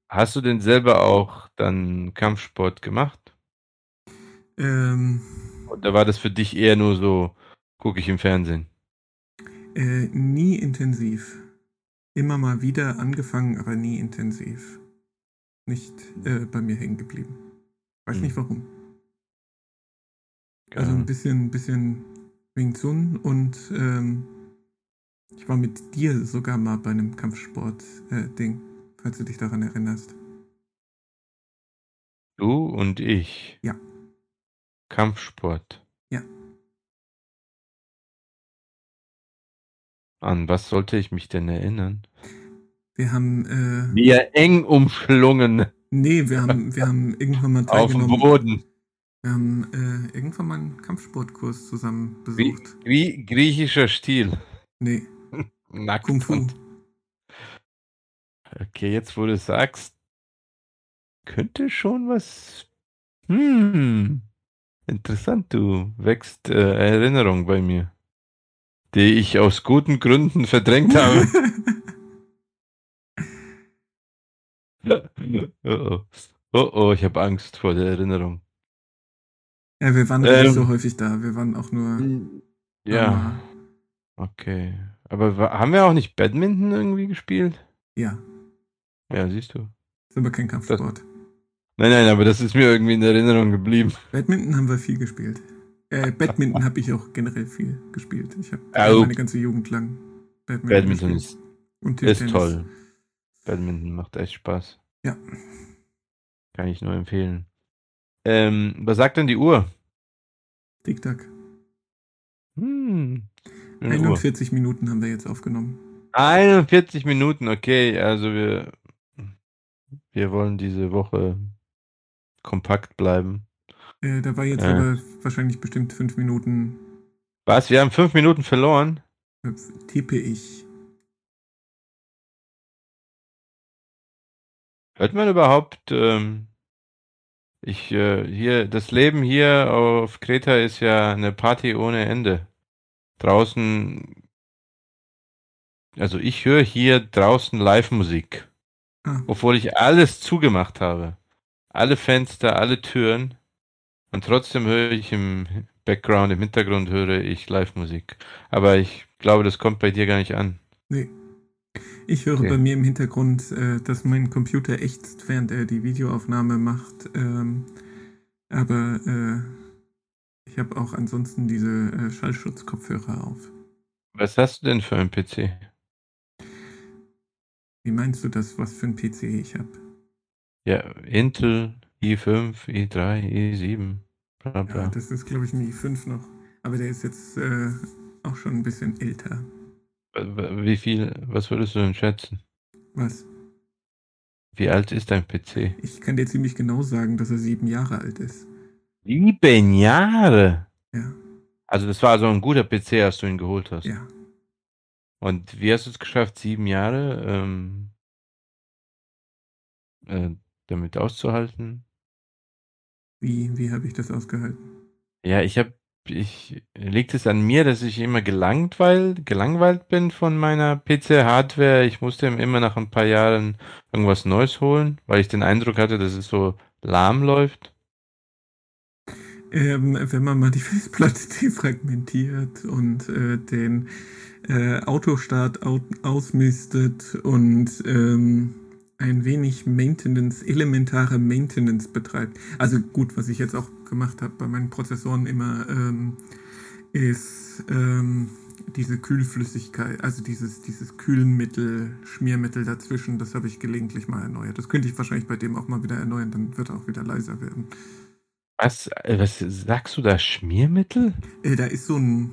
Hast du denn selber auch dann Kampfsport gemacht? Ähm, Oder war das für dich eher nur so, gucke ich im Fernsehen? Äh, nie intensiv. Immer mal wieder angefangen, aber nie intensiv. Nicht äh, bei mir hängen geblieben. Weiß hm. nicht warum. Genau. Also ein bisschen, bisschen Wing Chun und ähm, ich war mit dir sogar mal bei einem Kampfsport-Ding, äh, falls du dich daran erinnerst. Du und ich? Ja. Kampfsport? Ja. An was sollte ich mich denn erinnern? Wir haben. Äh, wir eng umschlungen. Nee, wir haben, wir haben irgendwann mal teilgenommen. Auf dem Boden. Wir haben äh, irgendwann mal einen Kampfsportkurs zusammen besucht. Grie griechischer Stil. Nee. [LAUGHS] Nackt Kung Fu. Okay, jetzt wo du sagst, könnte schon was. Hm. Interessant, du wächst äh, Erinnerung bei mir, die ich aus guten Gründen verdrängt [LAUGHS] habe. [LAUGHS] oh, oh. oh oh, ich habe Angst vor der Erinnerung. Ja, wir waren ähm, nicht so häufig da. Wir waren auch nur. Ja. Okay. Aber haben wir auch nicht Badminton irgendwie gespielt? Ja. Ja, siehst du. Ist aber kein Kampfsport. Das, nein, nein, aber das ist mir irgendwie in Erinnerung geblieben. Badminton haben wir viel gespielt. Äh, Badminton habe ich auch generell viel gespielt. Ich habe oh. meine ganze Jugend lang Badminton, Badminton ist, ist toll. Badminton macht echt Spaß. Ja. Kann ich nur empfehlen. Ähm, was sagt denn die Uhr? Tick-Tack. Hm. 41 Uhr. Minuten haben wir jetzt aufgenommen. 41 Minuten, okay. Also wir, wir wollen diese Woche kompakt bleiben. Äh, da war jetzt äh. aber wahrscheinlich bestimmt fünf Minuten. Was? Wir haben fünf Minuten verloren? Tippe ich. Hört man überhaupt ähm, ich, äh, hier, das Leben hier auf Kreta ist ja eine Party ohne Ende. Draußen, also ich höre hier draußen Live-Musik. Ah. Obwohl ich alles zugemacht habe. Alle Fenster, alle Türen. Und trotzdem höre ich im Background, im Hintergrund höre ich Live-Musik. Aber ich glaube, das kommt bei dir gar nicht an. Nee. Ich höre okay. bei mir im Hintergrund, äh, dass mein Computer ächzt, während er die Videoaufnahme macht. Ähm, aber äh, ich habe auch ansonsten diese äh, Schallschutzkopfhörer auf. Was hast du denn für einen PC? Wie meinst du das, was für ein PC ich habe? Ja, Intel i5, i3, i7, bla bla. Ja, das ist, glaube ich, ein i5 noch. Aber der ist jetzt äh, auch schon ein bisschen älter. Wie viel, was würdest du denn schätzen? Was? Wie alt ist dein PC? Ich kann dir ziemlich genau sagen, dass er sieben Jahre alt ist. Sieben Jahre? Ja. Also das war also ein guter PC, als du ihn geholt hast. Ja. Und wie hast du es geschafft, sieben Jahre ähm, äh, damit auszuhalten? Wie, wie habe ich das ausgehalten? Ja, ich habe ich liegt es an mir, dass ich immer gelangweilt, gelangweilt bin von meiner PC-Hardware. Ich musste immer nach ein paar Jahren irgendwas Neues holen, weil ich den Eindruck hatte, dass es so lahm läuft. Ähm, wenn man mal die [LAUGHS] Festplatte defragmentiert und äh, den äh, Autostart ausmistet und ähm, ein wenig Maintenance, elementare Maintenance betreibt. Also gut, was ich jetzt auch gemacht habe bei meinen Prozessoren immer, ähm, ist ähm, diese Kühlflüssigkeit, also dieses, dieses Kühlmittel, Schmiermittel dazwischen, das habe ich gelegentlich mal erneuert. Das könnte ich wahrscheinlich bei dem auch mal wieder erneuern, dann wird er auch wieder leiser werden. Was, äh, was sagst du da, Schmiermittel? Äh, da ist so ein...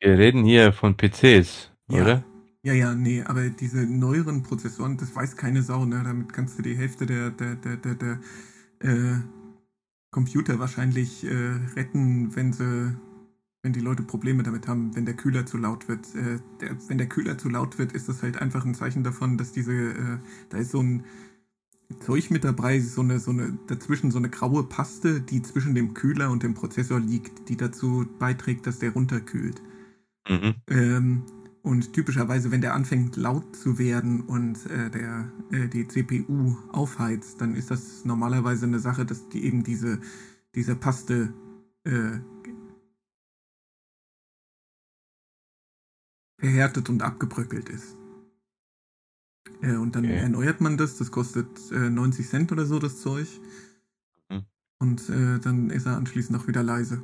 Wir reden hier von PCs, ja. oder? Ja, ja, nee, aber diese neueren Prozessoren, das weiß keine Sau, ne? Damit kannst du die Hälfte der, der, der, der, der äh, Computer wahrscheinlich äh, retten, wenn sie, wenn die Leute Probleme damit haben, wenn der Kühler zu laut wird. Äh, der, wenn der Kühler zu laut wird, ist das halt einfach ein Zeichen davon, dass diese, äh, da ist so ein Zeug mit dabei, so eine, so eine, dazwischen so eine graue Paste, die zwischen dem Kühler und dem Prozessor liegt, die dazu beiträgt, dass der runterkühlt. Mhm. Ähm, und typischerweise, wenn der anfängt laut zu werden und äh, der, äh, die CPU aufheizt, dann ist das normalerweise eine Sache, dass die eben diese, diese Paste äh, verhärtet und abgebröckelt ist. Äh, und dann okay. erneuert man das, das kostet 90 äh, Cent oder so, das Zeug. Mhm. Und äh, dann ist er anschließend auch wieder leise.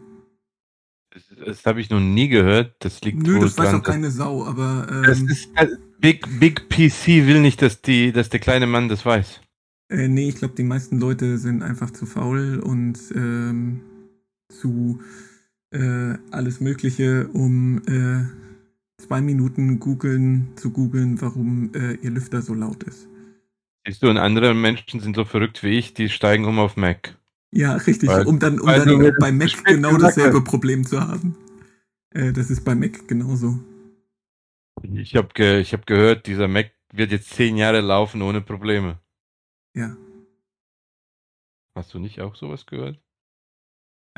Das, habe ich noch nie gehört. Das liegt Nö, das weiß auch keine Sau, aber. Ähm, das ist, äh, Big, Big PC will nicht, dass, die, dass der kleine Mann das weiß. Äh, nee, ich glaube, die meisten Leute sind einfach zu faul und ähm, zu äh, alles Mögliche, um äh, zwei Minuten googeln, zu googeln, warum äh, ihr Lüfter so laut ist. Siehst du, und andere Menschen sind so verrückt wie ich, die steigen um auf Mac. Ja, richtig, weil, um dann, um dann bei Mac genau dasselbe Problem zu haben. Äh, das ist bei Mac genauso. Ich habe ge hab gehört, dieser Mac wird jetzt zehn Jahre laufen ohne Probleme. Ja. Hast du nicht auch sowas gehört?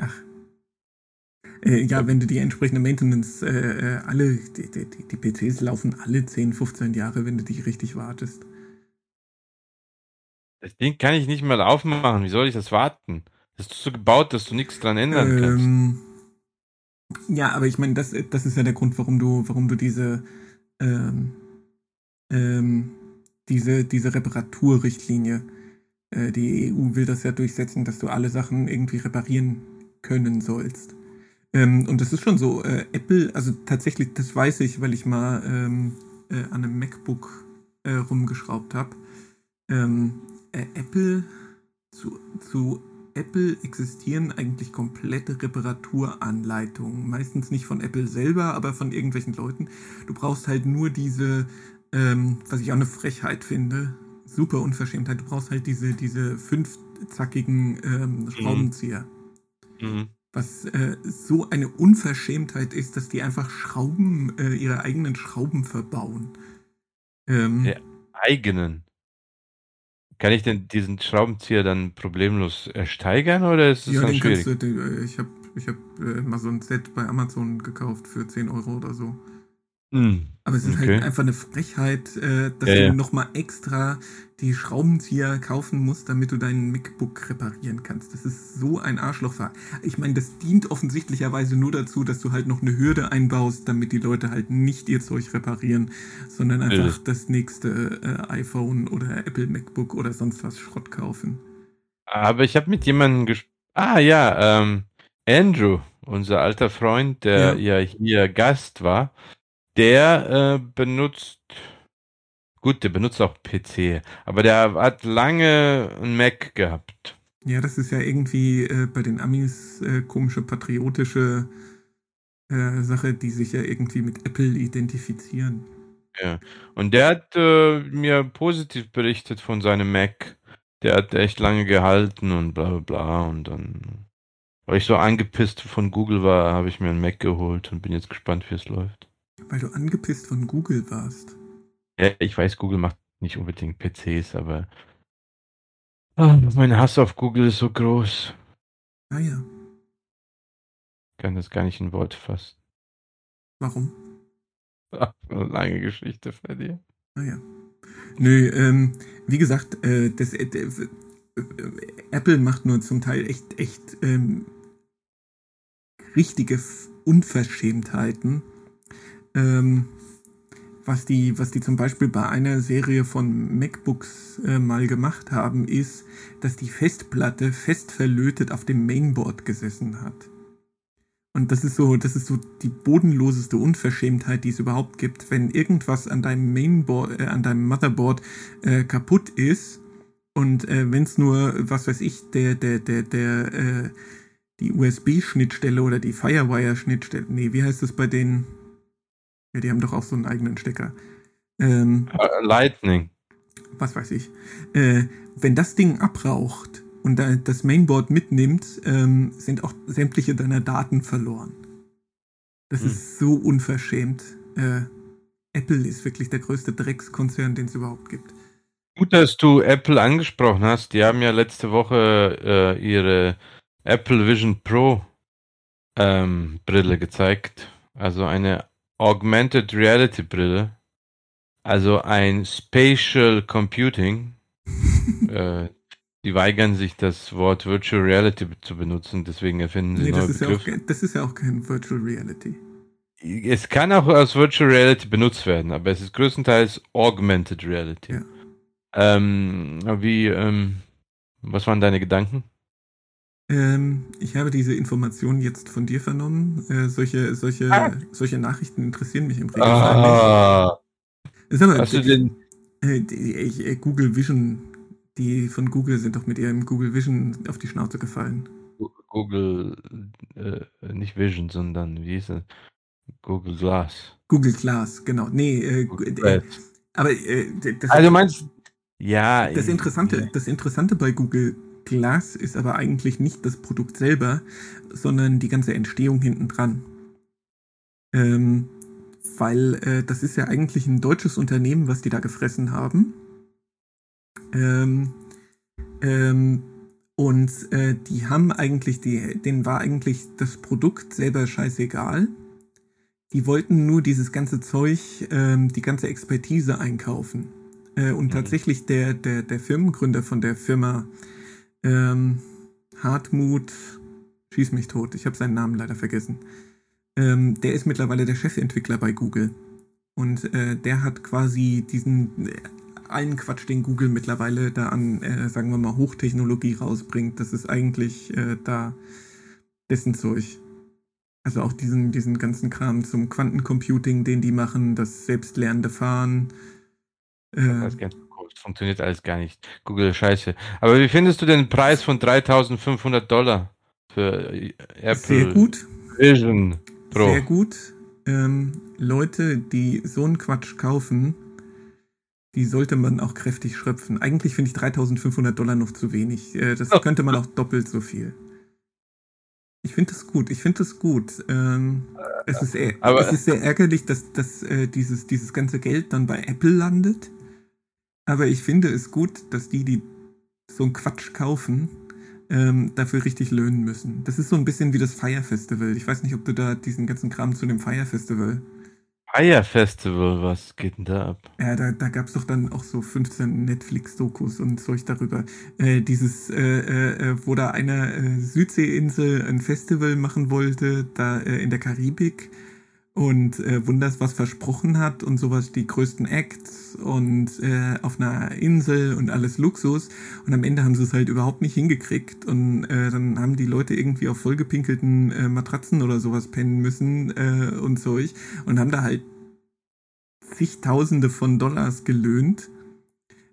Ach. Äh, ja, wenn du die entsprechende Maintenance, äh, äh alle, die, die, die, PCs laufen alle 10, 15 Jahre, wenn du die richtig wartest. Das Ding kann ich nicht mal aufmachen. Wie soll ich das warten? Das ist so gebaut, dass du nichts dran ändern ähm, kannst. Ja, aber ich meine, das, das ist ja der Grund, warum du, warum du diese, ähm, ähm, diese, diese Reparaturrichtlinie, äh, die EU will das ja durchsetzen, dass du alle Sachen irgendwie reparieren können sollst. Ähm, und das ist schon so. Äh, Apple, also tatsächlich, das weiß ich, weil ich mal ähm, äh, an einem MacBook äh, rumgeschraubt habe. Ähm, äh, Apple zu, zu Apple existieren eigentlich komplette Reparaturanleitungen. Meistens nicht von Apple selber, aber von irgendwelchen Leuten. Du brauchst halt nur diese, ähm, was ich auch eine Frechheit finde, super Unverschämtheit. Du brauchst halt diese, diese fünfzackigen ähm, mhm. Schraubenzieher. Mhm was äh, so eine Unverschämtheit ist, dass die einfach Schrauben, äh, ihre eigenen Schrauben verbauen. Ähm, Der eigenen? Kann ich denn diesen Schraubenzieher dann problemlos ersteigern oder ist es ja, dann schwierig? Du, äh, ich habe ich hab, äh, mal so ein Set bei Amazon gekauft für 10 Euro oder so. Hm. Aber es ist halt okay. halt einfach eine Frechheit, äh, dass ja, du ja. nochmal extra die Schraubenzieher kaufen musst, damit du deinen MacBook reparieren kannst. Das ist so ein Arschlochfahrt. Ich meine, das dient offensichtlicherweise nur dazu, dass du halt noch eine Hürde einbaust, damit die Leute halt nicht ihr Zeug reparieren, sondern einfach ja. das nächste äh, iPhone oder Apple MacBook oder sonst was Schrott kaufen. Aber ich habe mit jemandem gesprochen. Ah ja, ähm, Andrew, unser alter Freund, der ja, ja hier Gast war der äh, benutzt, gut, der benutzt auch PC, aber der hat lange ein Mac gehabt. Ja, das ist ja irgendwie äh, bei den Amis äh, komische patriotische äh, Sache, die sich ja irgendwie mit Apple identifizieren. Ja, und der hat äh, mir positiv berichtet von seinem Mac. Der hat echt lange gehalten und bla bla bla und dann, weil ich so angepisst von Google war, habe ich mir einen Mac geholt und bin jetzt gespannt, wie es läuft. Weil du angepisst von Google warst. Ja, ich weiß, Google macht nicht unbedingt PCs, aber oh, mein Hass auf Google ist so groß. Ah ja. Ich kann das gar nicht in Worte fassen. Warum? Ach, [LAUGHS] eine lange Geschichte bei dir. Ah ja. Nö, ähm, wie gesagt, äh, das, äh, äh, Apple macht nur zum Teil echt, echt ähm, richtige Unverschämtheiten ähm, was die, was die zum Beispiel bei einer Serie von MacBooks äh, mal gemacht haben, ist, dass die Festplatte fest verlötet auf dem Mainboard gesessen hat. Und das ist so, das ist so die bodenloseste Unverschämtheit, die es überhaupt gibt. Wenn irgendwas an deinem Mainboard, äh, an deinem Motherboard äh, kaputt ist und äh, wenn es nur, was weiß ich, der, der, der, der, äh, die USB-Schnittstelle oder die Firewire-Schnittstelle, nee, wie heißt das bei denen? Ja, die haben doch auch so einen eigenen Stecker. Ähm, uh, Lightning. Was weiß ich. Äh, wenn das Ding abraucht und das Mainboard mitnimmt, ähm, sind auch sämtliche deiner Daten verloren. Das hm. ist so unverschämt. Äh, Apple ist wirklich der größte Dreckskonzern, den es überhaupt gibt. Gut, dass du Apple angesprochen hast. Die haben ja letzte Woche äh, ihre Apple Vision Pro ähm, Brille gezeigt. Also eine Augmented Reality Brille, also ein Spatial Computing. [LAUGHS] äh, die weigern sich, das Wort Virtual Reality zu benutzen, deswegen erfinden sie nee, neue das Begriffe. Ja auch, das ist ja auch kein Virtual Reality. Es kann auch als Virtual Reality benutzt werden, aber es ist größtenteils Augmented Reality. Ja. Ähm, wie, ähm, was waren deine Gedanken? Ähm, ich habe diese Informationen jetzt von dir vernommen. Äh, solche, solche, ah. solche Nachrichten interessieren mich im Regelfall ah. nicht. Sag mal, Hast du denn? Äh, die, äh, Google Vision, die von Google sind doch mit ihrem Google Vision auf die Schnauze gefallen. Google, äh, nicht Vision, sondern wie hieß es? Google Glass. Google Glass, genau. Nee, äh, äh, aber äh, das, also meinst ja. Das Interessante, das Interessante bei Google Glass ist aber eigentlich nicht das Produkt selber, sondern die ganze Entstehung hinten dran. Ähm, weil äh, das ist ja eigentlich ein deutsches Unternehmen, was die da gefressen haben. Ähm, ähm, und äh, die haben eigentlich, die, denen war eigentlich das Produkt selber scheißegal. Die wollten nur dieses ganze Zeug, ähm, die ganze Expertise einkaufen. Äh, und mhm. tatsächlich der, der, der Firmengründer von der Firma ähm, Hartmut, schieß mich tot, ich habe seinen Namen leider vergessen. Ähm, der ist mittlerweile der Chefentwickler bei Google. Und äh, der hat quasi diesen äh, allen Quatsch, den Google mittlerweile da an, äh, sagen wir mal, Hochtechnologie rausbringt. Das ist eigentlich äh, da dessen Zeug. Also auch diesen, diesen ganzen Kram zum Quantencomputing, den die machen, das selbstlernende Fahren. Äh, funktioniert alles gar nicht. Google Scheiße. Aber wie findest du den Preis von 3500 Dollar für Apple Sehr gut. Vision Pro? Sehr gut. Ähm, Leute, die so einen Quatsch kaufen, die sollte man auch kräftig schröpfen. Eigentlich finde ich 3500 Dollar noch zu wenig. Äh, das oh. könnte man auch doppelt so viel. Ich finde das gut. Ich finde das gut. Ähm, es, ist, es ist sehr ärgerlich, dass, dass äh, dieses, dieses ganze Geld dann bei Apple landet. Aber ich finde es gut, dass die, die so einen Quatsch kaufen, ähm, dafür richtig löhnen müssen. Das ist so ein bisschen wie das Fire Festival. Ich weiß nicht, ob du da diesen ganzen Kram zu dem Fire Festival. Fire Festival, was geht denn da ab? Ja, da, da gab es doch dann auch so 15 Netflix-Dokus und Zeug darüber. Äh, dieses, äh, äh, wo da eine äh, Südseeinsel ein Festival machen wollte, da äh, in der Karibik und äh, wunders was versprochen hat und sowas, die größten Acts und äh, auf einer Insel und alles Luxus. Und am Ende haben sie es halt überhaupt nicht hingekriegt. Und äh, dann haben die Leute irgendwie auf vollgepinkelten äh, Matratzen oder sowas pennen müssen äh, und Zeug und haben da halt zigtausende von Dollars gelöhnt.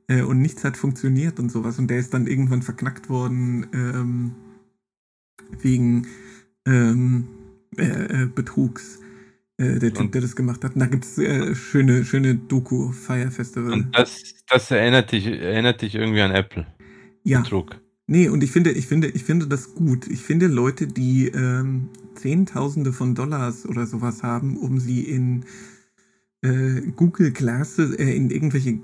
Äh, und nichts hat funktioniert und sowas. Und der ist dann irgendwann verknackt worden ähm, wegen ähm, äh, äh, Betrugs. Äh, der Typ, der das gemacht hat. Und da gibt es äh, schöne, schöne Doku, Fire Festival. Und das, das erinnert dich, erinnert dich irgendwie an Apple. Ja. Betrug. Nee, und ich finde, ich finde, ich finde das gut. Ich finde Leute, die ähm, Zehntausende von Dollars oder sowas haben, um sie in äh, Google Glasses, äh, in irgendwelche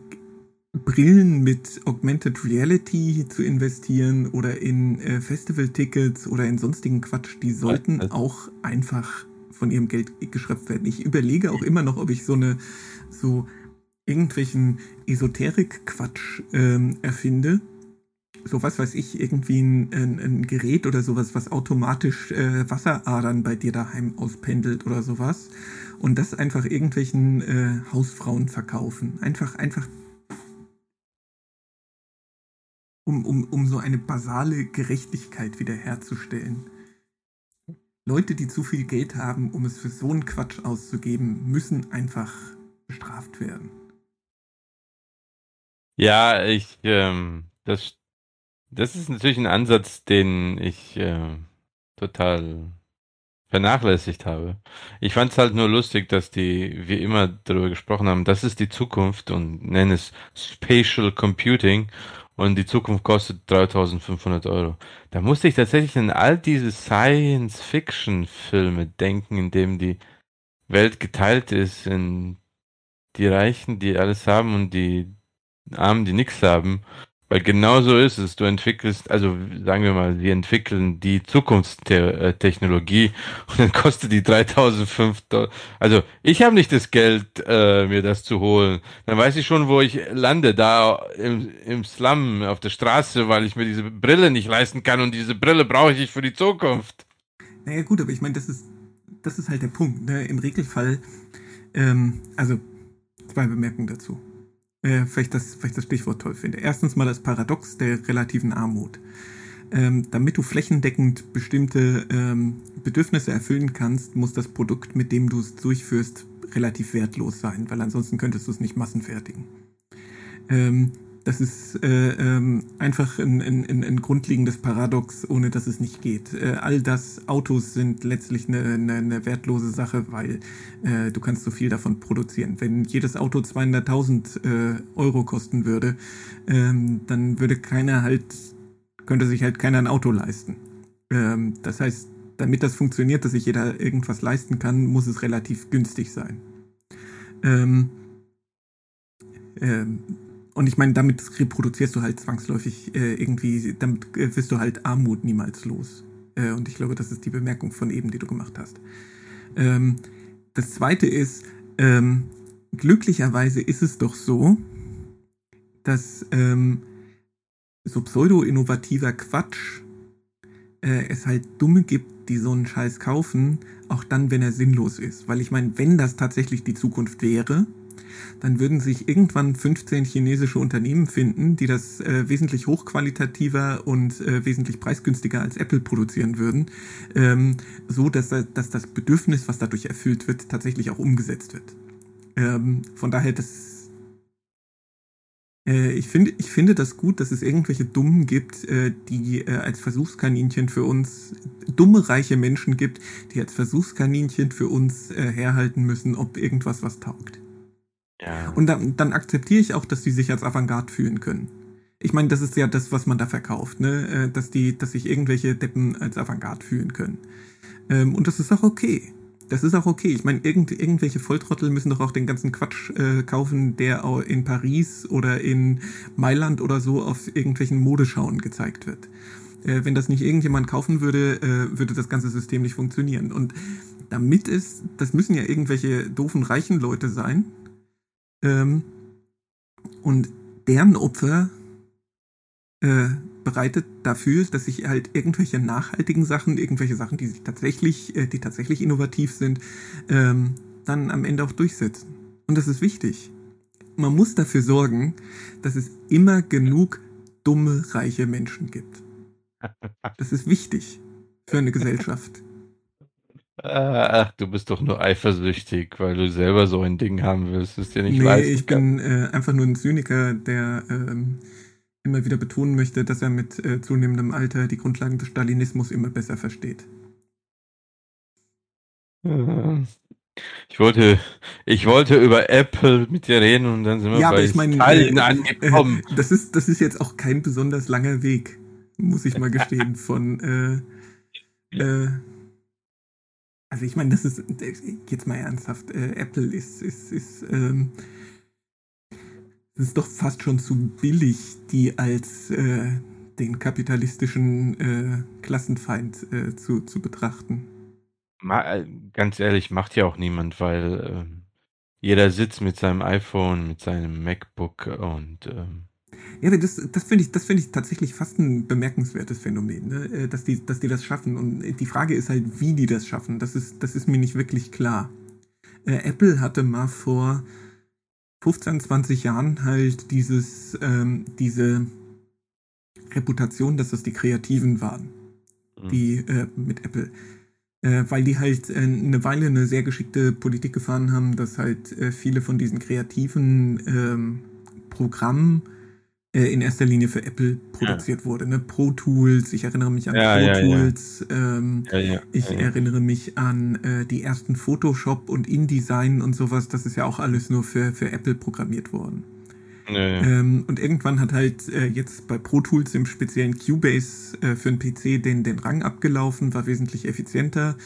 Brillen mit Augmented Reality zu investieren oder in äh, Festival-Tickets oder in sonstigen Quatsch, die sollten auch einfach von ihrem Geld geschröpft werden. Ich überlege auch immer noch, ob ich so eine, so irgendwelchen Esoterik-Quatsch ähm, erfinde. So was weiß ich, irgendwie ein, ein, ein Gerät oder sowas, was automatisch äh, Wasseradern bei dir daheim auspendelt oder sowas. Und das einfach irgendwelchen äh, Hausfrauen verkaufen. Einfach, einfach um, um, um so eine basale Gerechtigkeit wiederherzustellen. Leute, die zu viel Geld haben, um es für so einen Quatsch auszugeben, müssen einfach bestraft werden. Ja, ich, ähm, das, das ist natürlich ein Ansatz, den ich äh, total vernachlässigt habe. Ich fand es halt nur lustig, dass die, wie immer darüber gesprochen haben, das ist die Zukunft und nennen es Spatial Computing und die Zukunft kostet 3500 Euro. Da musste ich tatsächlich an all diese Science-Fiction-Filme denken, in denen die Welt geteilt ist in die Reichen, die alles haben und die Armen, die nichts haben. Weil genau so ist es. Du entwickelst, also sagen wir mal, wir entwickeln die Zukunftstechnologie [LAUGHS] und dann kostet die 3005 Dollar. Also ich habe nicht das Geld, äh, mir das zu holen. Dann weiß ich schon, wo ich lande, da im, im Slum, auf der Straße, weil ich mir diese Brille nicht leisten kann und diese Brille brauche ich für die Zukunft. Naja gut, aber ich meine, das ist, das ist halt der Punkt. Ne? Im Regelfall, ähm, also zwei Bemerkungen dazu äh, vielleicht, das, vielleicht das Stichwort toll finde. Erstens mal das Paradox der relativen Armut. Ähm, damit du flächendeckend bestimmte ähm, Bedürfnisse erfüllen kannst, muss das Produkt, mit dem du es durchführst, relativ wertlos sein, weil ansonsten könntest du es nicht massenfertigen. Ähm, Das ist äh, ähm, einfach ein, ein, ein grundlegendes Paradox, ohne dass es nicht geht. Äh, all das, Autos sind letztlich eine, eine, eine wertlose Sache, weil äh, du kannst so viel davon produzieren. Wenn jedes Auto 200.000 äh, Euro kosten würde, ähm, dann würde keiner halt, könnte sich halt keiner ein Auto leisten. Ähm, das heißt, damit das funktioniert, dass sich jeder irgendwas leisten kann, muss es relativ günstig sein. Ähm, ähm, und ich meine, damit reproduzierst du halt zwangsläufig äh, irgendwie, damit äh, wirst du halt Armut niemals los. Äh, und ich glaube, das ist die Bemerkung von eben, die du gemacht hast. Ähm, das zweite ist, ähm, glücklicherweise ist es doch so, dass ähm, so pseudo-innovativer Quatsch äh, es halt Dumme gibt, die so einen Scheiß kaufen, auch dann, wenn er sinnlos ist. Weil ich meine, wenn das tatsächlich die Zukunft wäre, dann würden sich irgendwann 15 chinesische Unternehmen finden, die das äh, wesentlich hochqualitativer und äh, wesentlich preisgünstiger als Apple produzieren würden, ähm, so dass, dass das Bedürfnis, was dadurch erfüllt wird, tatsächlich auch umgesetzt wird. Ähm, von daher, das äh, ich finde, ich finde das gut, dass es irgendwelche Dummen gibt, äh, die äh, als Versuchskaninchen für uns, dumme, reiche Menschen gibt, die als Versuchskaninchen für uns äh, herhalten müssen, ob irgendwas was taugt. Und dann, dann akzeptiere ich auch, dass die sich als Avantgarde fühlen können. Ich meine, das ist ja das, was man da verkauft, ne? Äh, dass die, dass sich irgendwelche Deppen als Avantgarde fühlen können. Ähm, und das ist auch okay. Das ist auch okay. Ich meine, irgend, irgendwelche Volltrottel müssen doch auch den ganzen Quatsch äh, kaufen, der auch in Paris oder in Mailand oder so auf irgendwelchen Modeschauen gezeigt wird. Äh, wenn das nicht irgendjemand kaufen würde, äh, würde das ganze System nicht funktionieren. Und damit es, das müssen ja irgendwelche doofen reichen Leute sein, ähm, und deren Opfer äh, bereitet dafür, dass sich halt irgendwelche nachhaltigen Sachen, irgendwelche Sachen, die sich tatsächlich, äh, die tatsächlich innovativ sind, ähm, dann am Ende auch durchsetzen. Und das ist wichtig. Man muss dafür sorgen, dass es immer genug dumme, reiche Menschen gibt. Das ist wichtig für eine Gesellschaft. Ach, du bist doch nur eifersüchtig, weil du selber so ein Ding haben willst, ist dir nicht Nee, ich bin äh, einfach nur ein Zyniker, der ähm, immer wieder betonen möchte, dass er mit äh, zunehmendem Alter die Grundlagen des Stalinismus immer besser versteht. Ich wollte, ich wollte über Apple mit dir reden und dann sind wir ja, bei aber ich meine, Stalin äh, angekommen. Äh, [LAUGHS] das ist, das ist jetzt auch kein besonders langer Weg, muss ich mal gestehen, von äh, äh, also ich meine, das ist jetzt mal ernsthaft. Äh, Apple ist ist ist ähm, ist doch fast schon zu billig, die als äh, den kapitalistischen äh, Klassenfeind äh, zu zu betrachten. Mal, äh, ganz ehrlich, macht ja auch niemand, weil ähm, jeder sitzt mit seinem iPhone, mit seinem MacBook und ähm, ja, das, das finde ich, das finde ich tatsächlich fast ein bemerkenswertes Phänomen, ne? Äh, dass, die, dass die das schaffen. Und die Frage ist halt, wie die das schaffen. Das ist, das ist mir nicht wirklich klar. Äh, Apple hatte mal vor 15, 20 Jahren halt dieses, ähm, diese Reputation, dass das die Kreativen waren, mhm. die äh, mit Apple. Äh, weil die halt äh, eine Weile eine sehr geschickte Politik gefahren haben, dass halt äh, viele von diesen kreativen ähm, Programmen äh, in erster Linie für Apple produziert ja. wurde. Ne? Pro Tools, ich erinnere mich an ja, Pro Tools, ja, ähm, ich erinnere mich an äh, die ersten Photoshop und InDesign und sowas, das ist ja auch alles nur für, für Apple programmiert worden. Ähm, und irgendwann hat halt äh, jetzt bei Pro Tools im speziellen Cubase äh, für einen PC den, den Rang abgelaufen, war wesentlich effizienter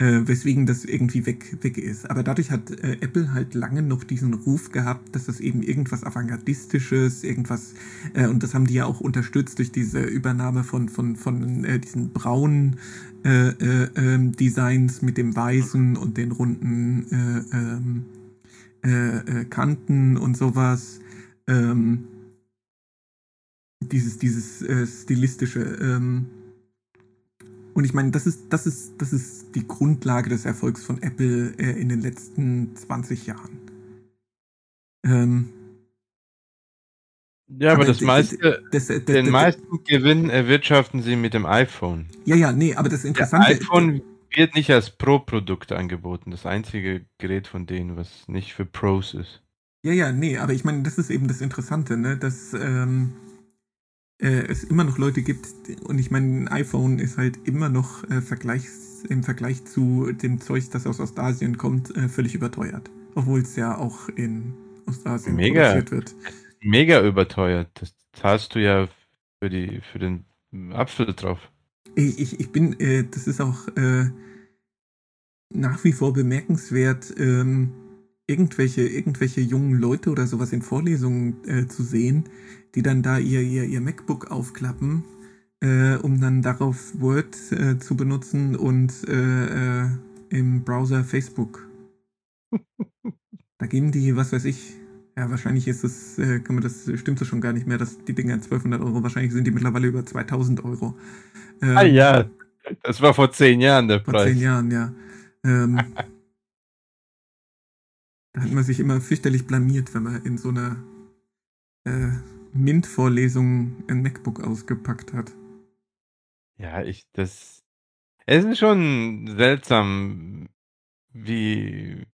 äh, weswegen das irgendwie weg, weg ist. Aber dadurch hat äh, Apple halt lange noch diesen Ruf gehabt, dass das eben irgendwas Avantgardistisches, irgendwas, äh, und das haben die ja auch unterstützt durch diese Übernahme von, von, von äh, diesen braunen äh, äh, ähm, Designs mit dem weißen und den runden äh, ähm, äh, äh, Kanten und sowas. Ähm, dieses, dieses äh, stilistische. Ähm, und ich meine, das ist, das ist, das ist die Grundlage des Erfolgs von Apple äh, in den letzten 20 Jahren. Ähm, ja, aber, aber das meiste, das, das, den das, meisten Gewinn erwirtschaften sie mit dem iPhone. Ja, ja, nee, aber das Interessante ist. iPhone wird nicht als Pro-Produkt angeboten. Das einzige Gerät von denen, was nicht für Pros ist. Ja, ja, nee, aber ich meine, das ist eben das Interessante, ne? dass ähm, äh, es immer noch Leute gibt, und ich meine, ein iPhone ist halt immer noch äh, Vergleichs, im Vergleich zu dem Zeug, das aus Ostasien kommt, äh, völlig überteuert. Obwohl es ja auch in Ostasien mega, produziert wird. Mega überteuert. Das zahlst du ja für, die, für den Apfel drauf. Ich, ich, ich bin, äh, das ist auch äh, nach wie vor bemerkenswert, ähm, irgendwelche, irgendwelche jungen Leute oder sowas in Vorlesungen äh, zu sehen, die dann da ihr, ihr, ihr MacBook aufklappen, äh, um dann darauf Word äh, zu benutzen und äh, äh, im Browser Facebook. da geben die, was weiß ich, ja, wahrscheinlich ist es, äh, kann man das, stimmt das schon gar nicht mehr, dass die Dinger 1200 Euro, wahrscheinlich sind die mittlerweile über 2000 Euro. Ähm, ah ja, das war vor zehn Jahren der Preis. Vor zehn Jahren, ja. Ähm, [LAUGHS] Da hat man sich immer fürchterlich blamiert, wenn man in so einer äh, MINT-Vorlesung ein MacBook ausgepackt hat. Ja, ich, das. Es ist schon seltsam, wie.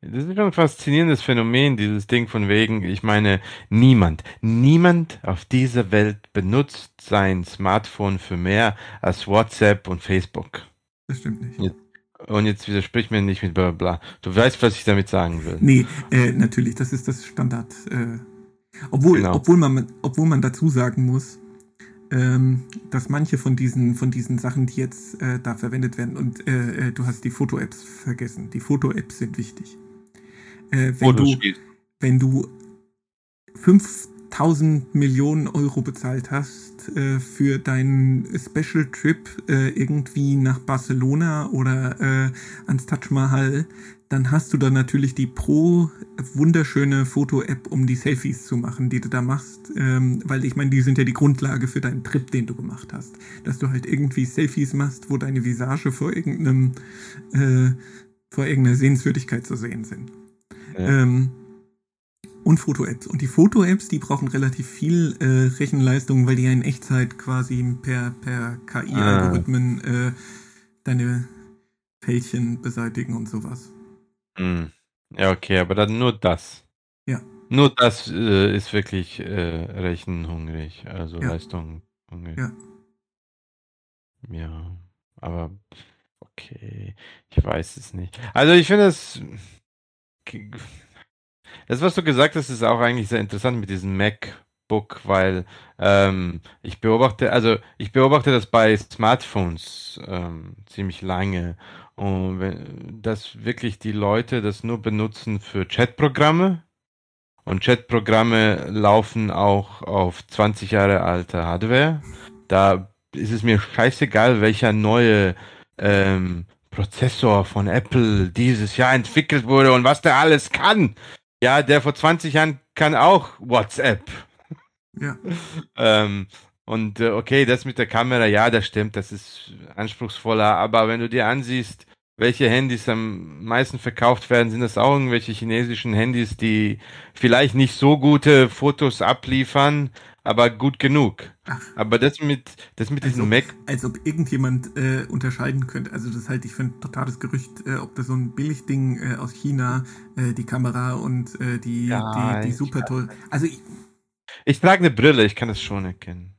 Das ist schon ein faszinierendes Phänomen, dieses Ding von wegen, ich meine, niemand, niemand auf dieser Welt benutzt sein Smartphone für mehr als WhatsApp und Facebook. Das stimmt nicht. Jetzt, und jetzt widersprich mir nicht mit bla bla. Du weißt, was ich damit sagen will. Nee, äh, natürlich, das ist das Standard. Äh, obwohl, genau. obwohl, man, obwohl man dazu sagen muss, ähm, dass manche von diesen, von diesen Sachen, die jetzt äh, da verwendet werden, und äh, äh, du hast die Foto-Apps vergessen. Die Foto-Apps sind wichtig. Äh, wenn, du, wenn du fünf 1000 Millionen Euro bezahlt hast äh, für deinen Special Trip äh, irgendwie nach Barcelona oder äh, ans Taj Mahal, dann hast du da natürlich die pro wunderschöne Foto-App, um die Selfies zu machen, die du da machst. Ähm, weil ich meine, die sind ja die Grundlage für deinen Trip, den du gemacht hast. Dass du halt irgendwie Selfies machst, wo deine Visage vor irgendeinem, äh, vor irgendeiner Sehenswürdigkeit zu sehen sind. Ja. Ähm, und Foto-Apps. Und die Foto-Apps, die brauchen relativ viel äh, Rechenleistung, weil die ja in Echtzeit quasi per, per KI-Algorithmen ah. äh, deine Fältchen beseitigen und sowas. Mm. Ja, okay, aber dann nur das. Ja. Nur das äh, ist wirklich äh, rechenhungrig, also ja. Leistung hungrig. Ja. Ja, aber okay, ich weiß es nicht. Also ich finde es das, was du gesagt hast, ist auch eigentlich sehr interessant mit diesem MacBook, weil ähm, ich beobachte, also ich beobachte das bei Smartphones ähm, ziemlich lange und wenn, dass wirklich die Leute das nur benutzen für Chatprogramme und Chatprogramme laufen auch auf 20 Jahre alte Hardware. Da ist es mir scheißegal, welcher neue ähm, Prozessor von Apple dieses Jahr entwickelt wurde und was der alles kann. Ja, der vor 20 Jahren kann auch WhatsApp. Ja. [LAUGHS] ähm, und äh, okay, das mit der Kamera, ja, das stimmt, das ist anspruchsvoller, aber wenn du dir ansiehst, welche Handys am meisten verkauft werden, sind das auch irgendwelche chinesischen Handys, die vielleicht nicht so gute Fotos abliefern, aber gut genug. Ach. Aber das mit, das mit diesem Mac. Als ob irgendjemand äh, unterscheiden könnte. Also das halte ich für ein totales Gerücht, äh, ob das so ein Billigding äh, aus China, äh, die Kamera und äh, die, ja, die, die super toll. Also ich, ich trage eine Brille, ich kann es schon erkennen.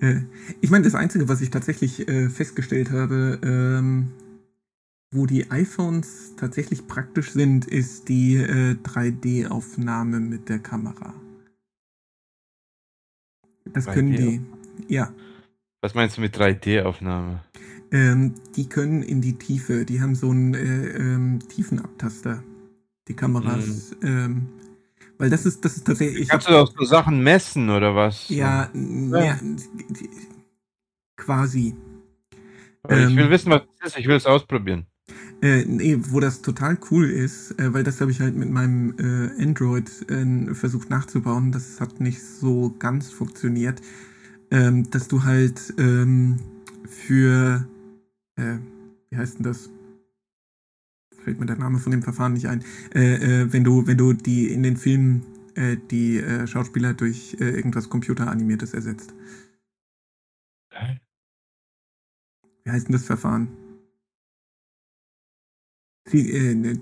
Äh, ich meine, das Einzige, was ich tatsächlich festgestellt habe, ähm, wo die iPhones tatsächlich praktisch sind, ist die 3D-Aufnahme mit der Kamera. Das können die. Ja. Was meinst du mit 3D-Aufnahme? Ähm, die können in die Tiefe. Die haben so einen äh, ähm, Tiefenabtaster. Die Kameras. Mhm. Ähm, weil das ist, das ist tatsächlich. Kannst du auch so Sachen messen oder was? Ja, ja. ja quasi. ich will ähm, wissen, was das ist. Ich will es ausprobieren. Äh, nee, wo das total cool ist, äh, weil das habe ich halt mit meinem äh, Android äh, versucht nachzubauen. Das hat nicht so ganz funktioniert. Ähm, dass du halt ähm, für, äh, wie heißt denn das? Fällt mir der Name von dem Verfahren nicht ein. Äh, äh, wenn du, wenn du die in den Filmen äh, die äh, Schauspieler durch äh, irgendwas Computeranimiertes ersetzt. Wie heißt denn das Verfahren? Sie, äh, ne,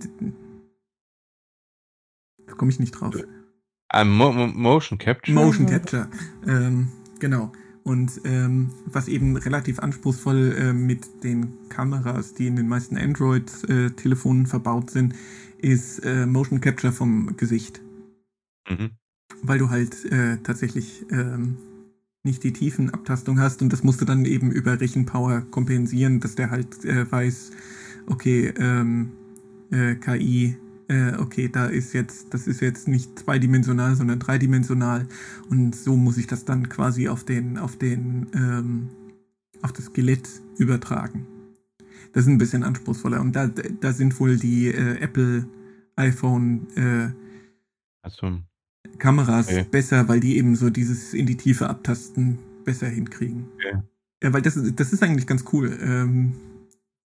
Da komme ich nicht drauf. Ah, Mo Mo Motion Capture? Motion Capture, ähm, genau. Und ähm, was eben relativ anspruchsvoll äh, mit den Kameras, die in den meisten Android-Telefonen äh, verbaut sind, ist äh, Motion Capture vom Gesicht. Mhm. Weil du halt äh, tatsächlich ähm, nicht die Tiefenabtastung hast und das musst du dann eben über Rechenpower kompensieren, dass der halt äh, weiß, okay, ähm, äh, KI äh, okay, da ist jetzt, das ist jetzt nicht zweidimensional, sondern dreidimensional und so muss ich das dann quasi auf den, auf den, ähm, auf das Skelett übertragen. Das ist ein bisschen anspruchsvoller und da, da sind wohl die äh, Apple iPhone äh, so. Kameras okay. besser, weil die eben so dieses in die Tiefe abtasten besser hinkriegen. Okay. Ja, weil das, das ist eigentlich ganz cool. Ähm,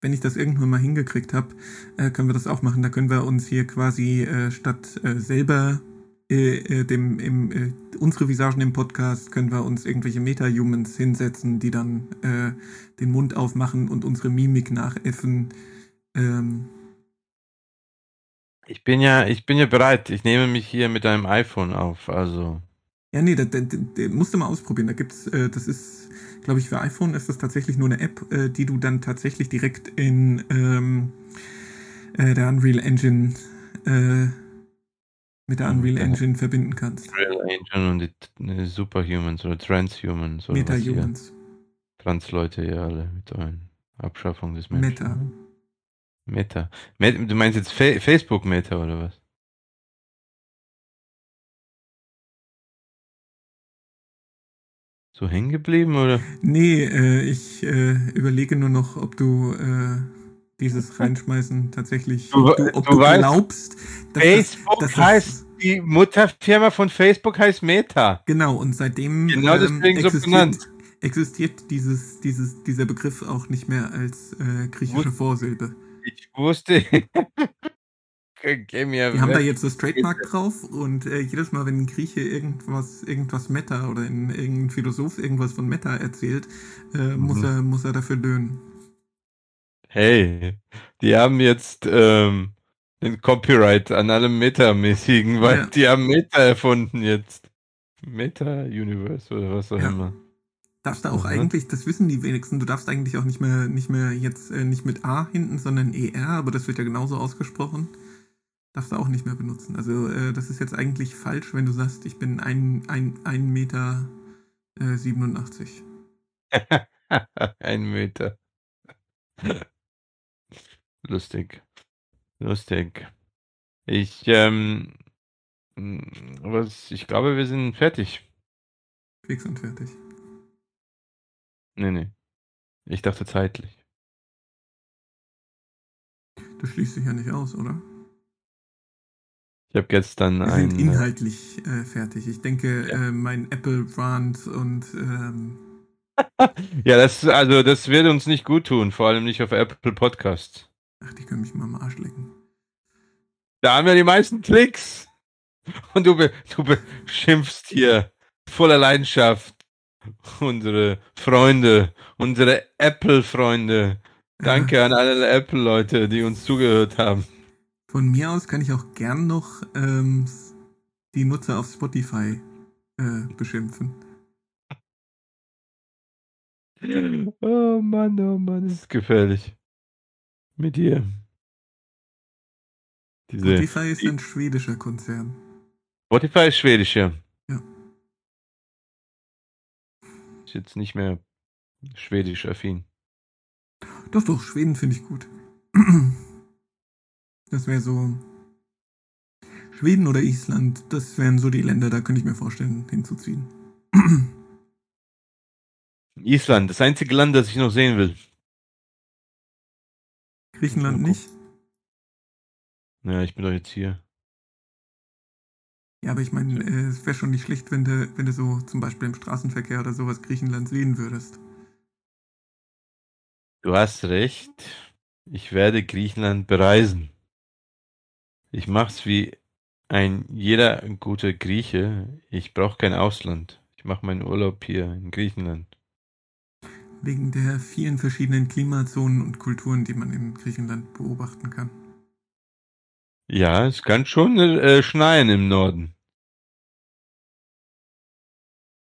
wenn ich das irgendwann mal hingekriegt habe, äh, können wir das auch machen. Da können wir uns hier quasi äh, statt äh, selber äh, äh, dem, im, äh, unsere Visagen im Podcast, können wir uns irgendwelche Meta-Humans hinsetzen, die dann den Mund aufmachen und unsere Mimik nachäffen. Ähm, ich bin ja, ich bin ja bereit. Ich nehme mich hier mit einem iPhone auf, also. Ja, nee, das, das, das musst du mal ausprobieren. Da gibt's, das ist glaube ich, für iPhone ist das tatsächlich nur eine App, äh, die du dann tatsächlich direkt in ähm, äh, der Unreal Engine äh, mit der Unreal Engine verbinden kannst. Unreal Engine und die ne, Superhumans oder Transhumans oder Metahumans. Trans-Leute ja alle mit euren Abschaffung des Menschen. Meta. Meta. Meta. Du meinst jetzt Fa Facebook Meta oder was? So hängen geblieben, oder? Nee, äh, ich äh, überlege nur noch, ob du äh, dieses [LAUGHS] Reinschmeißen tatsächlich, du, ob du, ob du, du glaubst, dass Facebook das, dass heißt, das, die Mutterfirma von Facebook heißt Meta. Genau, und seitdem genau ähm, existiert, so existiert dieses, dieses, dieser Begriff auch nicht mehr als äh, griechische Vorsilbe. Ich wusste, [LAUGHS] wir haben da jetzt das Trademark drauf und äh, jedes Mal, wenn ein Grieche irgendwas, irgendwas Meta oder ein, irgendein Philosoph irgendwas von Meta erzählt, äh, mhm. muss, er, muss er dafür löhnen. Hey, die haben jetzt ähm, den Copyright an allem Meta-mäßigen, weil ja. die haben Meta erfunden jetzt. Meta-Universe oder was auch ja. immer. Darfst du auch mhm. eigentlich, das wissen die wenigsten, du darfst eigentlich auch nicht mehr, nicht mehr jetzt äh, nicht mit A hinten, sondern ER, aber das wird ja genauso ausgesprochen darfst du auch nicht mehr benutzen. Also äh, das ist jetzt eigentlich falsch, wenn du sagst, ich bin ein, ein, ein Meter äh, 87. [LAUGHS] ein Meter. [LAUGHS] Lustig. Lustig. Ich, ähm, was, ich glaube, wir sind fertig. Fix und fertig. Nee, nee. Ich dachte zeitlich. Das schließt sich ja nicht aus, oder? Ich habe gestern Wir sind äh, inhaltlich äh, fertig. Ich denke, ja. äh, mein Apple Brand und ähm [LAUGHS] ja, das also das wird uns nicht gut tun, vor allem nicht auf Apple Podcast. Ach, die können mich mal am Arsch lecken. Da haben wir die meisten Klicks. Und du, du beschimpfst hier voller Leidenschaft unsere Freunde, unsere Apple-Freunde. Danke ja. an alle Apple-Leute, die uns zugehört haben. Von mir aus kann ich auch gern noch ähm, die Nutzer auf Spotify äh, beschimpfen. Oh Mann, oh Mann, das ist gefährlich. Mit dir. Diese, Spotify ist ein schwedischer Konzern. Spotify ist schwedisch, ja. Ja. Ist jetzt nicht mehr schwedisch affin. Doch, doch, Schweden finde ich gut. [CLEARS THROAT] Das wäre so. Schweden oder Island, das wären so die Länder, da könnte ich mir vorstellen, hinzuziehen. Island, das einzige Land, das ich noch sehen will. Griechenland nicht? Ja, ich bin doch jetzt hier. Ja, aber ich meine, äh, es wäre schon nicht schlecht, wenn du, wenn du so zum Beispiel im Straßenverkehr oder sowas Griechenland sehen würdest. Du hast recht. Ich werde Griechenland bereisen. Ich mach's wie ein jeder gute Grieche. Ich brauche kein Ausland. Ich mache meinen Urlaub hier in Griechenland. Wegen der vielen verschiedenen Klimazonen und Kulturen, die man in Griechenland beobachten kann. Ja, es kann schon äh, schneien im Norden.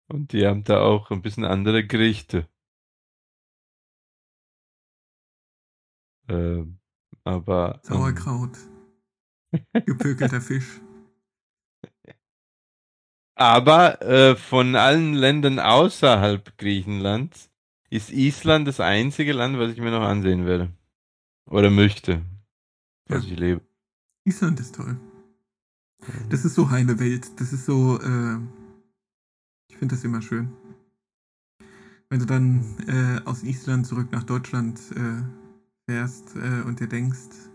Und die haben da auch ein bisschen andere Gerichte. Ähm, aber. Ähm, Sauerkraut. Gepökelter Fisch. Aber äh, von allen Ländern außerhalb Griechenlands ist Island das einzige Land, was ich mir noch ansehen werde. Oder möchte. Was ja. ich lebe. Island ist toll. Das ist so heile Welt. Das ist so, äh, ich finde das immer schön. Wenn du dann äh, aus Island zurück nach Deutschland äh, fährst äh, und dir denkst,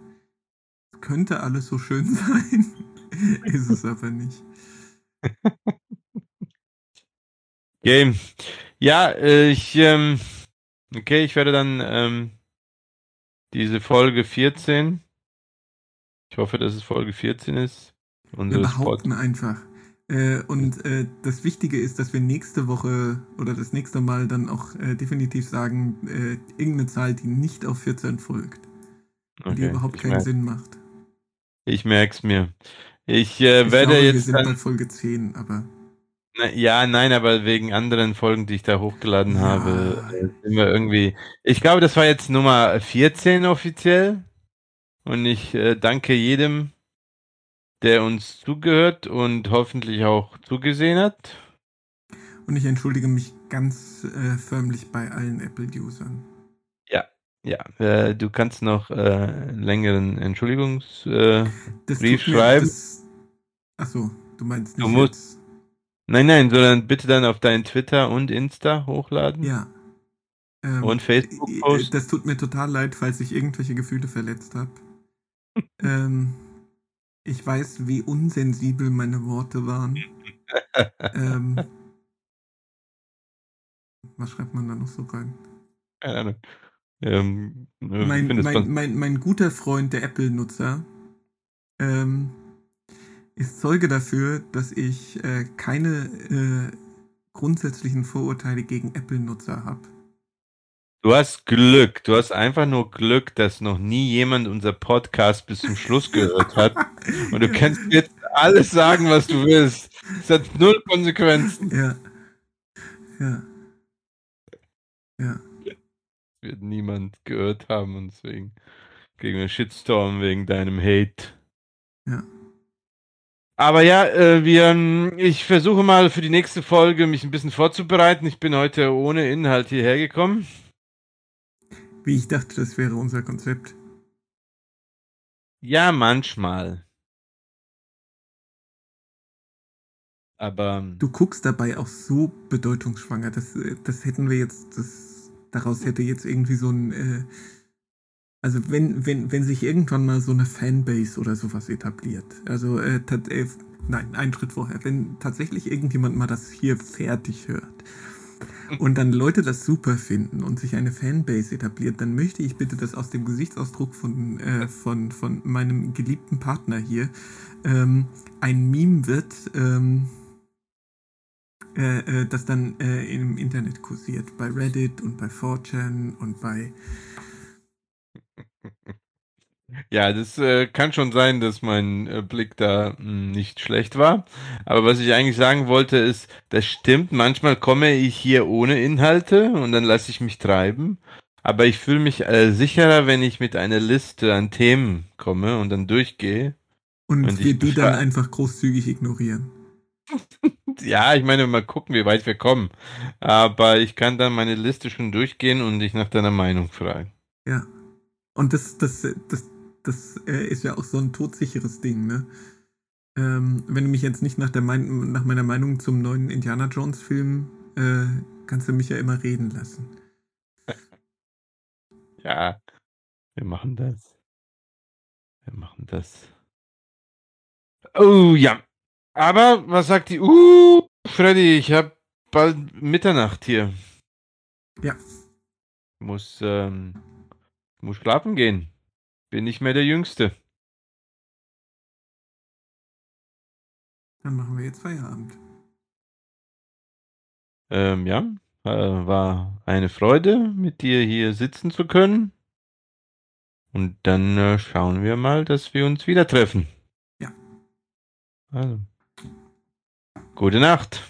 könnte alles so schön [LAUGHS] sein, ist es aber nicht. [LAUGHS] Game. Ja, äh, ich, ähm, okay, ich werde dann ähm, diese Folge 14. Ich hoffe, dass es Folge 14 ist. Wir behaupten Sport. einfach. Äh, und äh, das Wichtige ist, dass wir nächste Woche oder das nächste Mal dann auch äh, definitiv sagen, äh, irgendeine Zahl, die nicht auf 14 folgt. Okay, die überhaupt keinen. Sinn macht. Ich merke es mir. Ich äh, ich werde glaube, jetzt. Wir sind dann, bei Folge 10, aber. Na, ja, nein, aber wegen anderen Folgen, die ich da hochgeladen ja. habe, äh, sind wir irgendwie. Ich glaube, das war jetzt Nummer 14 offiziell. Und ich äh, danke jedem, der uns zugehört und hoffentlich auch zugesehen hat. Und ich entschuldige mich ganz äh, förmlich bei allen Apple-Usern. Ja. Äh, du kannst noch äh, längeren Entschuldigungsbrief äh, schreiben. Das... Achso, du meinst nicht. Du musst. Jetzt... Nein, nein, sondern bitte dann auf deinen Twitter und Insta hochladen. Ja. Ähm, und Facebook posten. Das tut mir total leid, falls ich irgendwelche Gefühle verletzt habe. [LAUGHS] ähm, ich weiß, wie unsensibel meine Worte waren. [LAUGHS] ähm, was schreibt man da noch so rein? Keine Ahnung. Ähm, mein, mein, mein, mein, guter Freund, der Apple-Nutzer, ähm, ist Zeuge dafür, dass ich äh, keine äh, grundsätzlichen Vorurteile gegen Apple-Nutzer habe. Du hast Glück. Du hast einfach nur Glück, dass noch nie jemand unser Podcast bis zum Schluss gehört hat. [LAUGHS] Und du kannst jetzt alles sagen, was du willst. Es hat null Konsequenzen. Ja. Ja. Ja. Wird niemand gehört haben und deswegen gegen einen Shitstorm wegen deinem Hate. Ja. Aber ja, äh, wir, ich versuche mal für die nächste Folge mich ein bisschen vorzubereiten. Ich bin heute ohne Inhalt hierher gekommen. Wie ich dachte, das wäre unser Konzept. Ja, manchmal. Aber. Ähm, du guckst dabei auch so bedeutungsschwanger. Das, das hätten wir jetzt, das, daraus hätte jetzt irgendwie so ein. Äh, also wenn, wenn, wenn sich irgendwann mal so eine Fanbase oder sowas etabliert. Also äh, äh, nein, einen Schritt vorher. Wenn tatsächlich irgendjemand mal das hier fertig hört und dann Leute das super finden und sich eine Fanbase etabliert, dann möchte ich bitte, dass aus dem Gesichtsausdruck von, äh, von, von meinem geliebten Partner hier ähm, ein Meme wird, ähm, äh, äh, das dann äh, im Internet kursiert, bei Reddit und bei 4chan und bei [LAUGHS] ja, das äh, kann schon sein, dass mein äh, Blick da mh, hm, nicht schlecht war. Aber was ich eigentlich sagen wollte, ist, das stimmt. Manchmal komme ich hier ohne Inhalte und dann lasse ich mich treiben. Aber ich fühle mich äh, sicherer, wenn ich mit einer Liste an Themen komme und dann durchgehe. Und, und wir die dann einfach großzügig ignorieren. [LAUGHS] ja, ich meine, mal gucken, wie weit wir kommen. Aber ich kann dann meine Liste schon durchgehen und dich nach deiner Meinung fragen. Ja. Und das, das, das, das äh, ist ja auch so ein todsicheres Ding, ne? Ähm, wenn du mich jetzt nicht nach, der mein nach meiner Meinung zum neuen Indiana Jones Film, äh, kannst du mich ja immer reden lassen. [LAUGHS] Ja, wir machen das. Wir machen das. Oh ja. Aber was sagt die? Uh, Freddy, ich hab bald Mitternacht hier. Ja. Muss ähm, muss schlafen gehen. Bin nicht mehr der Jüngste. Dann machen wir jetzt Feierabend. Ähm, ja, äh, war eine Freude, mit dir hier sitzen zu können. Und dann äh, schauen wir mal, dass wir uns wieder treffen. Also. Gute Nacht.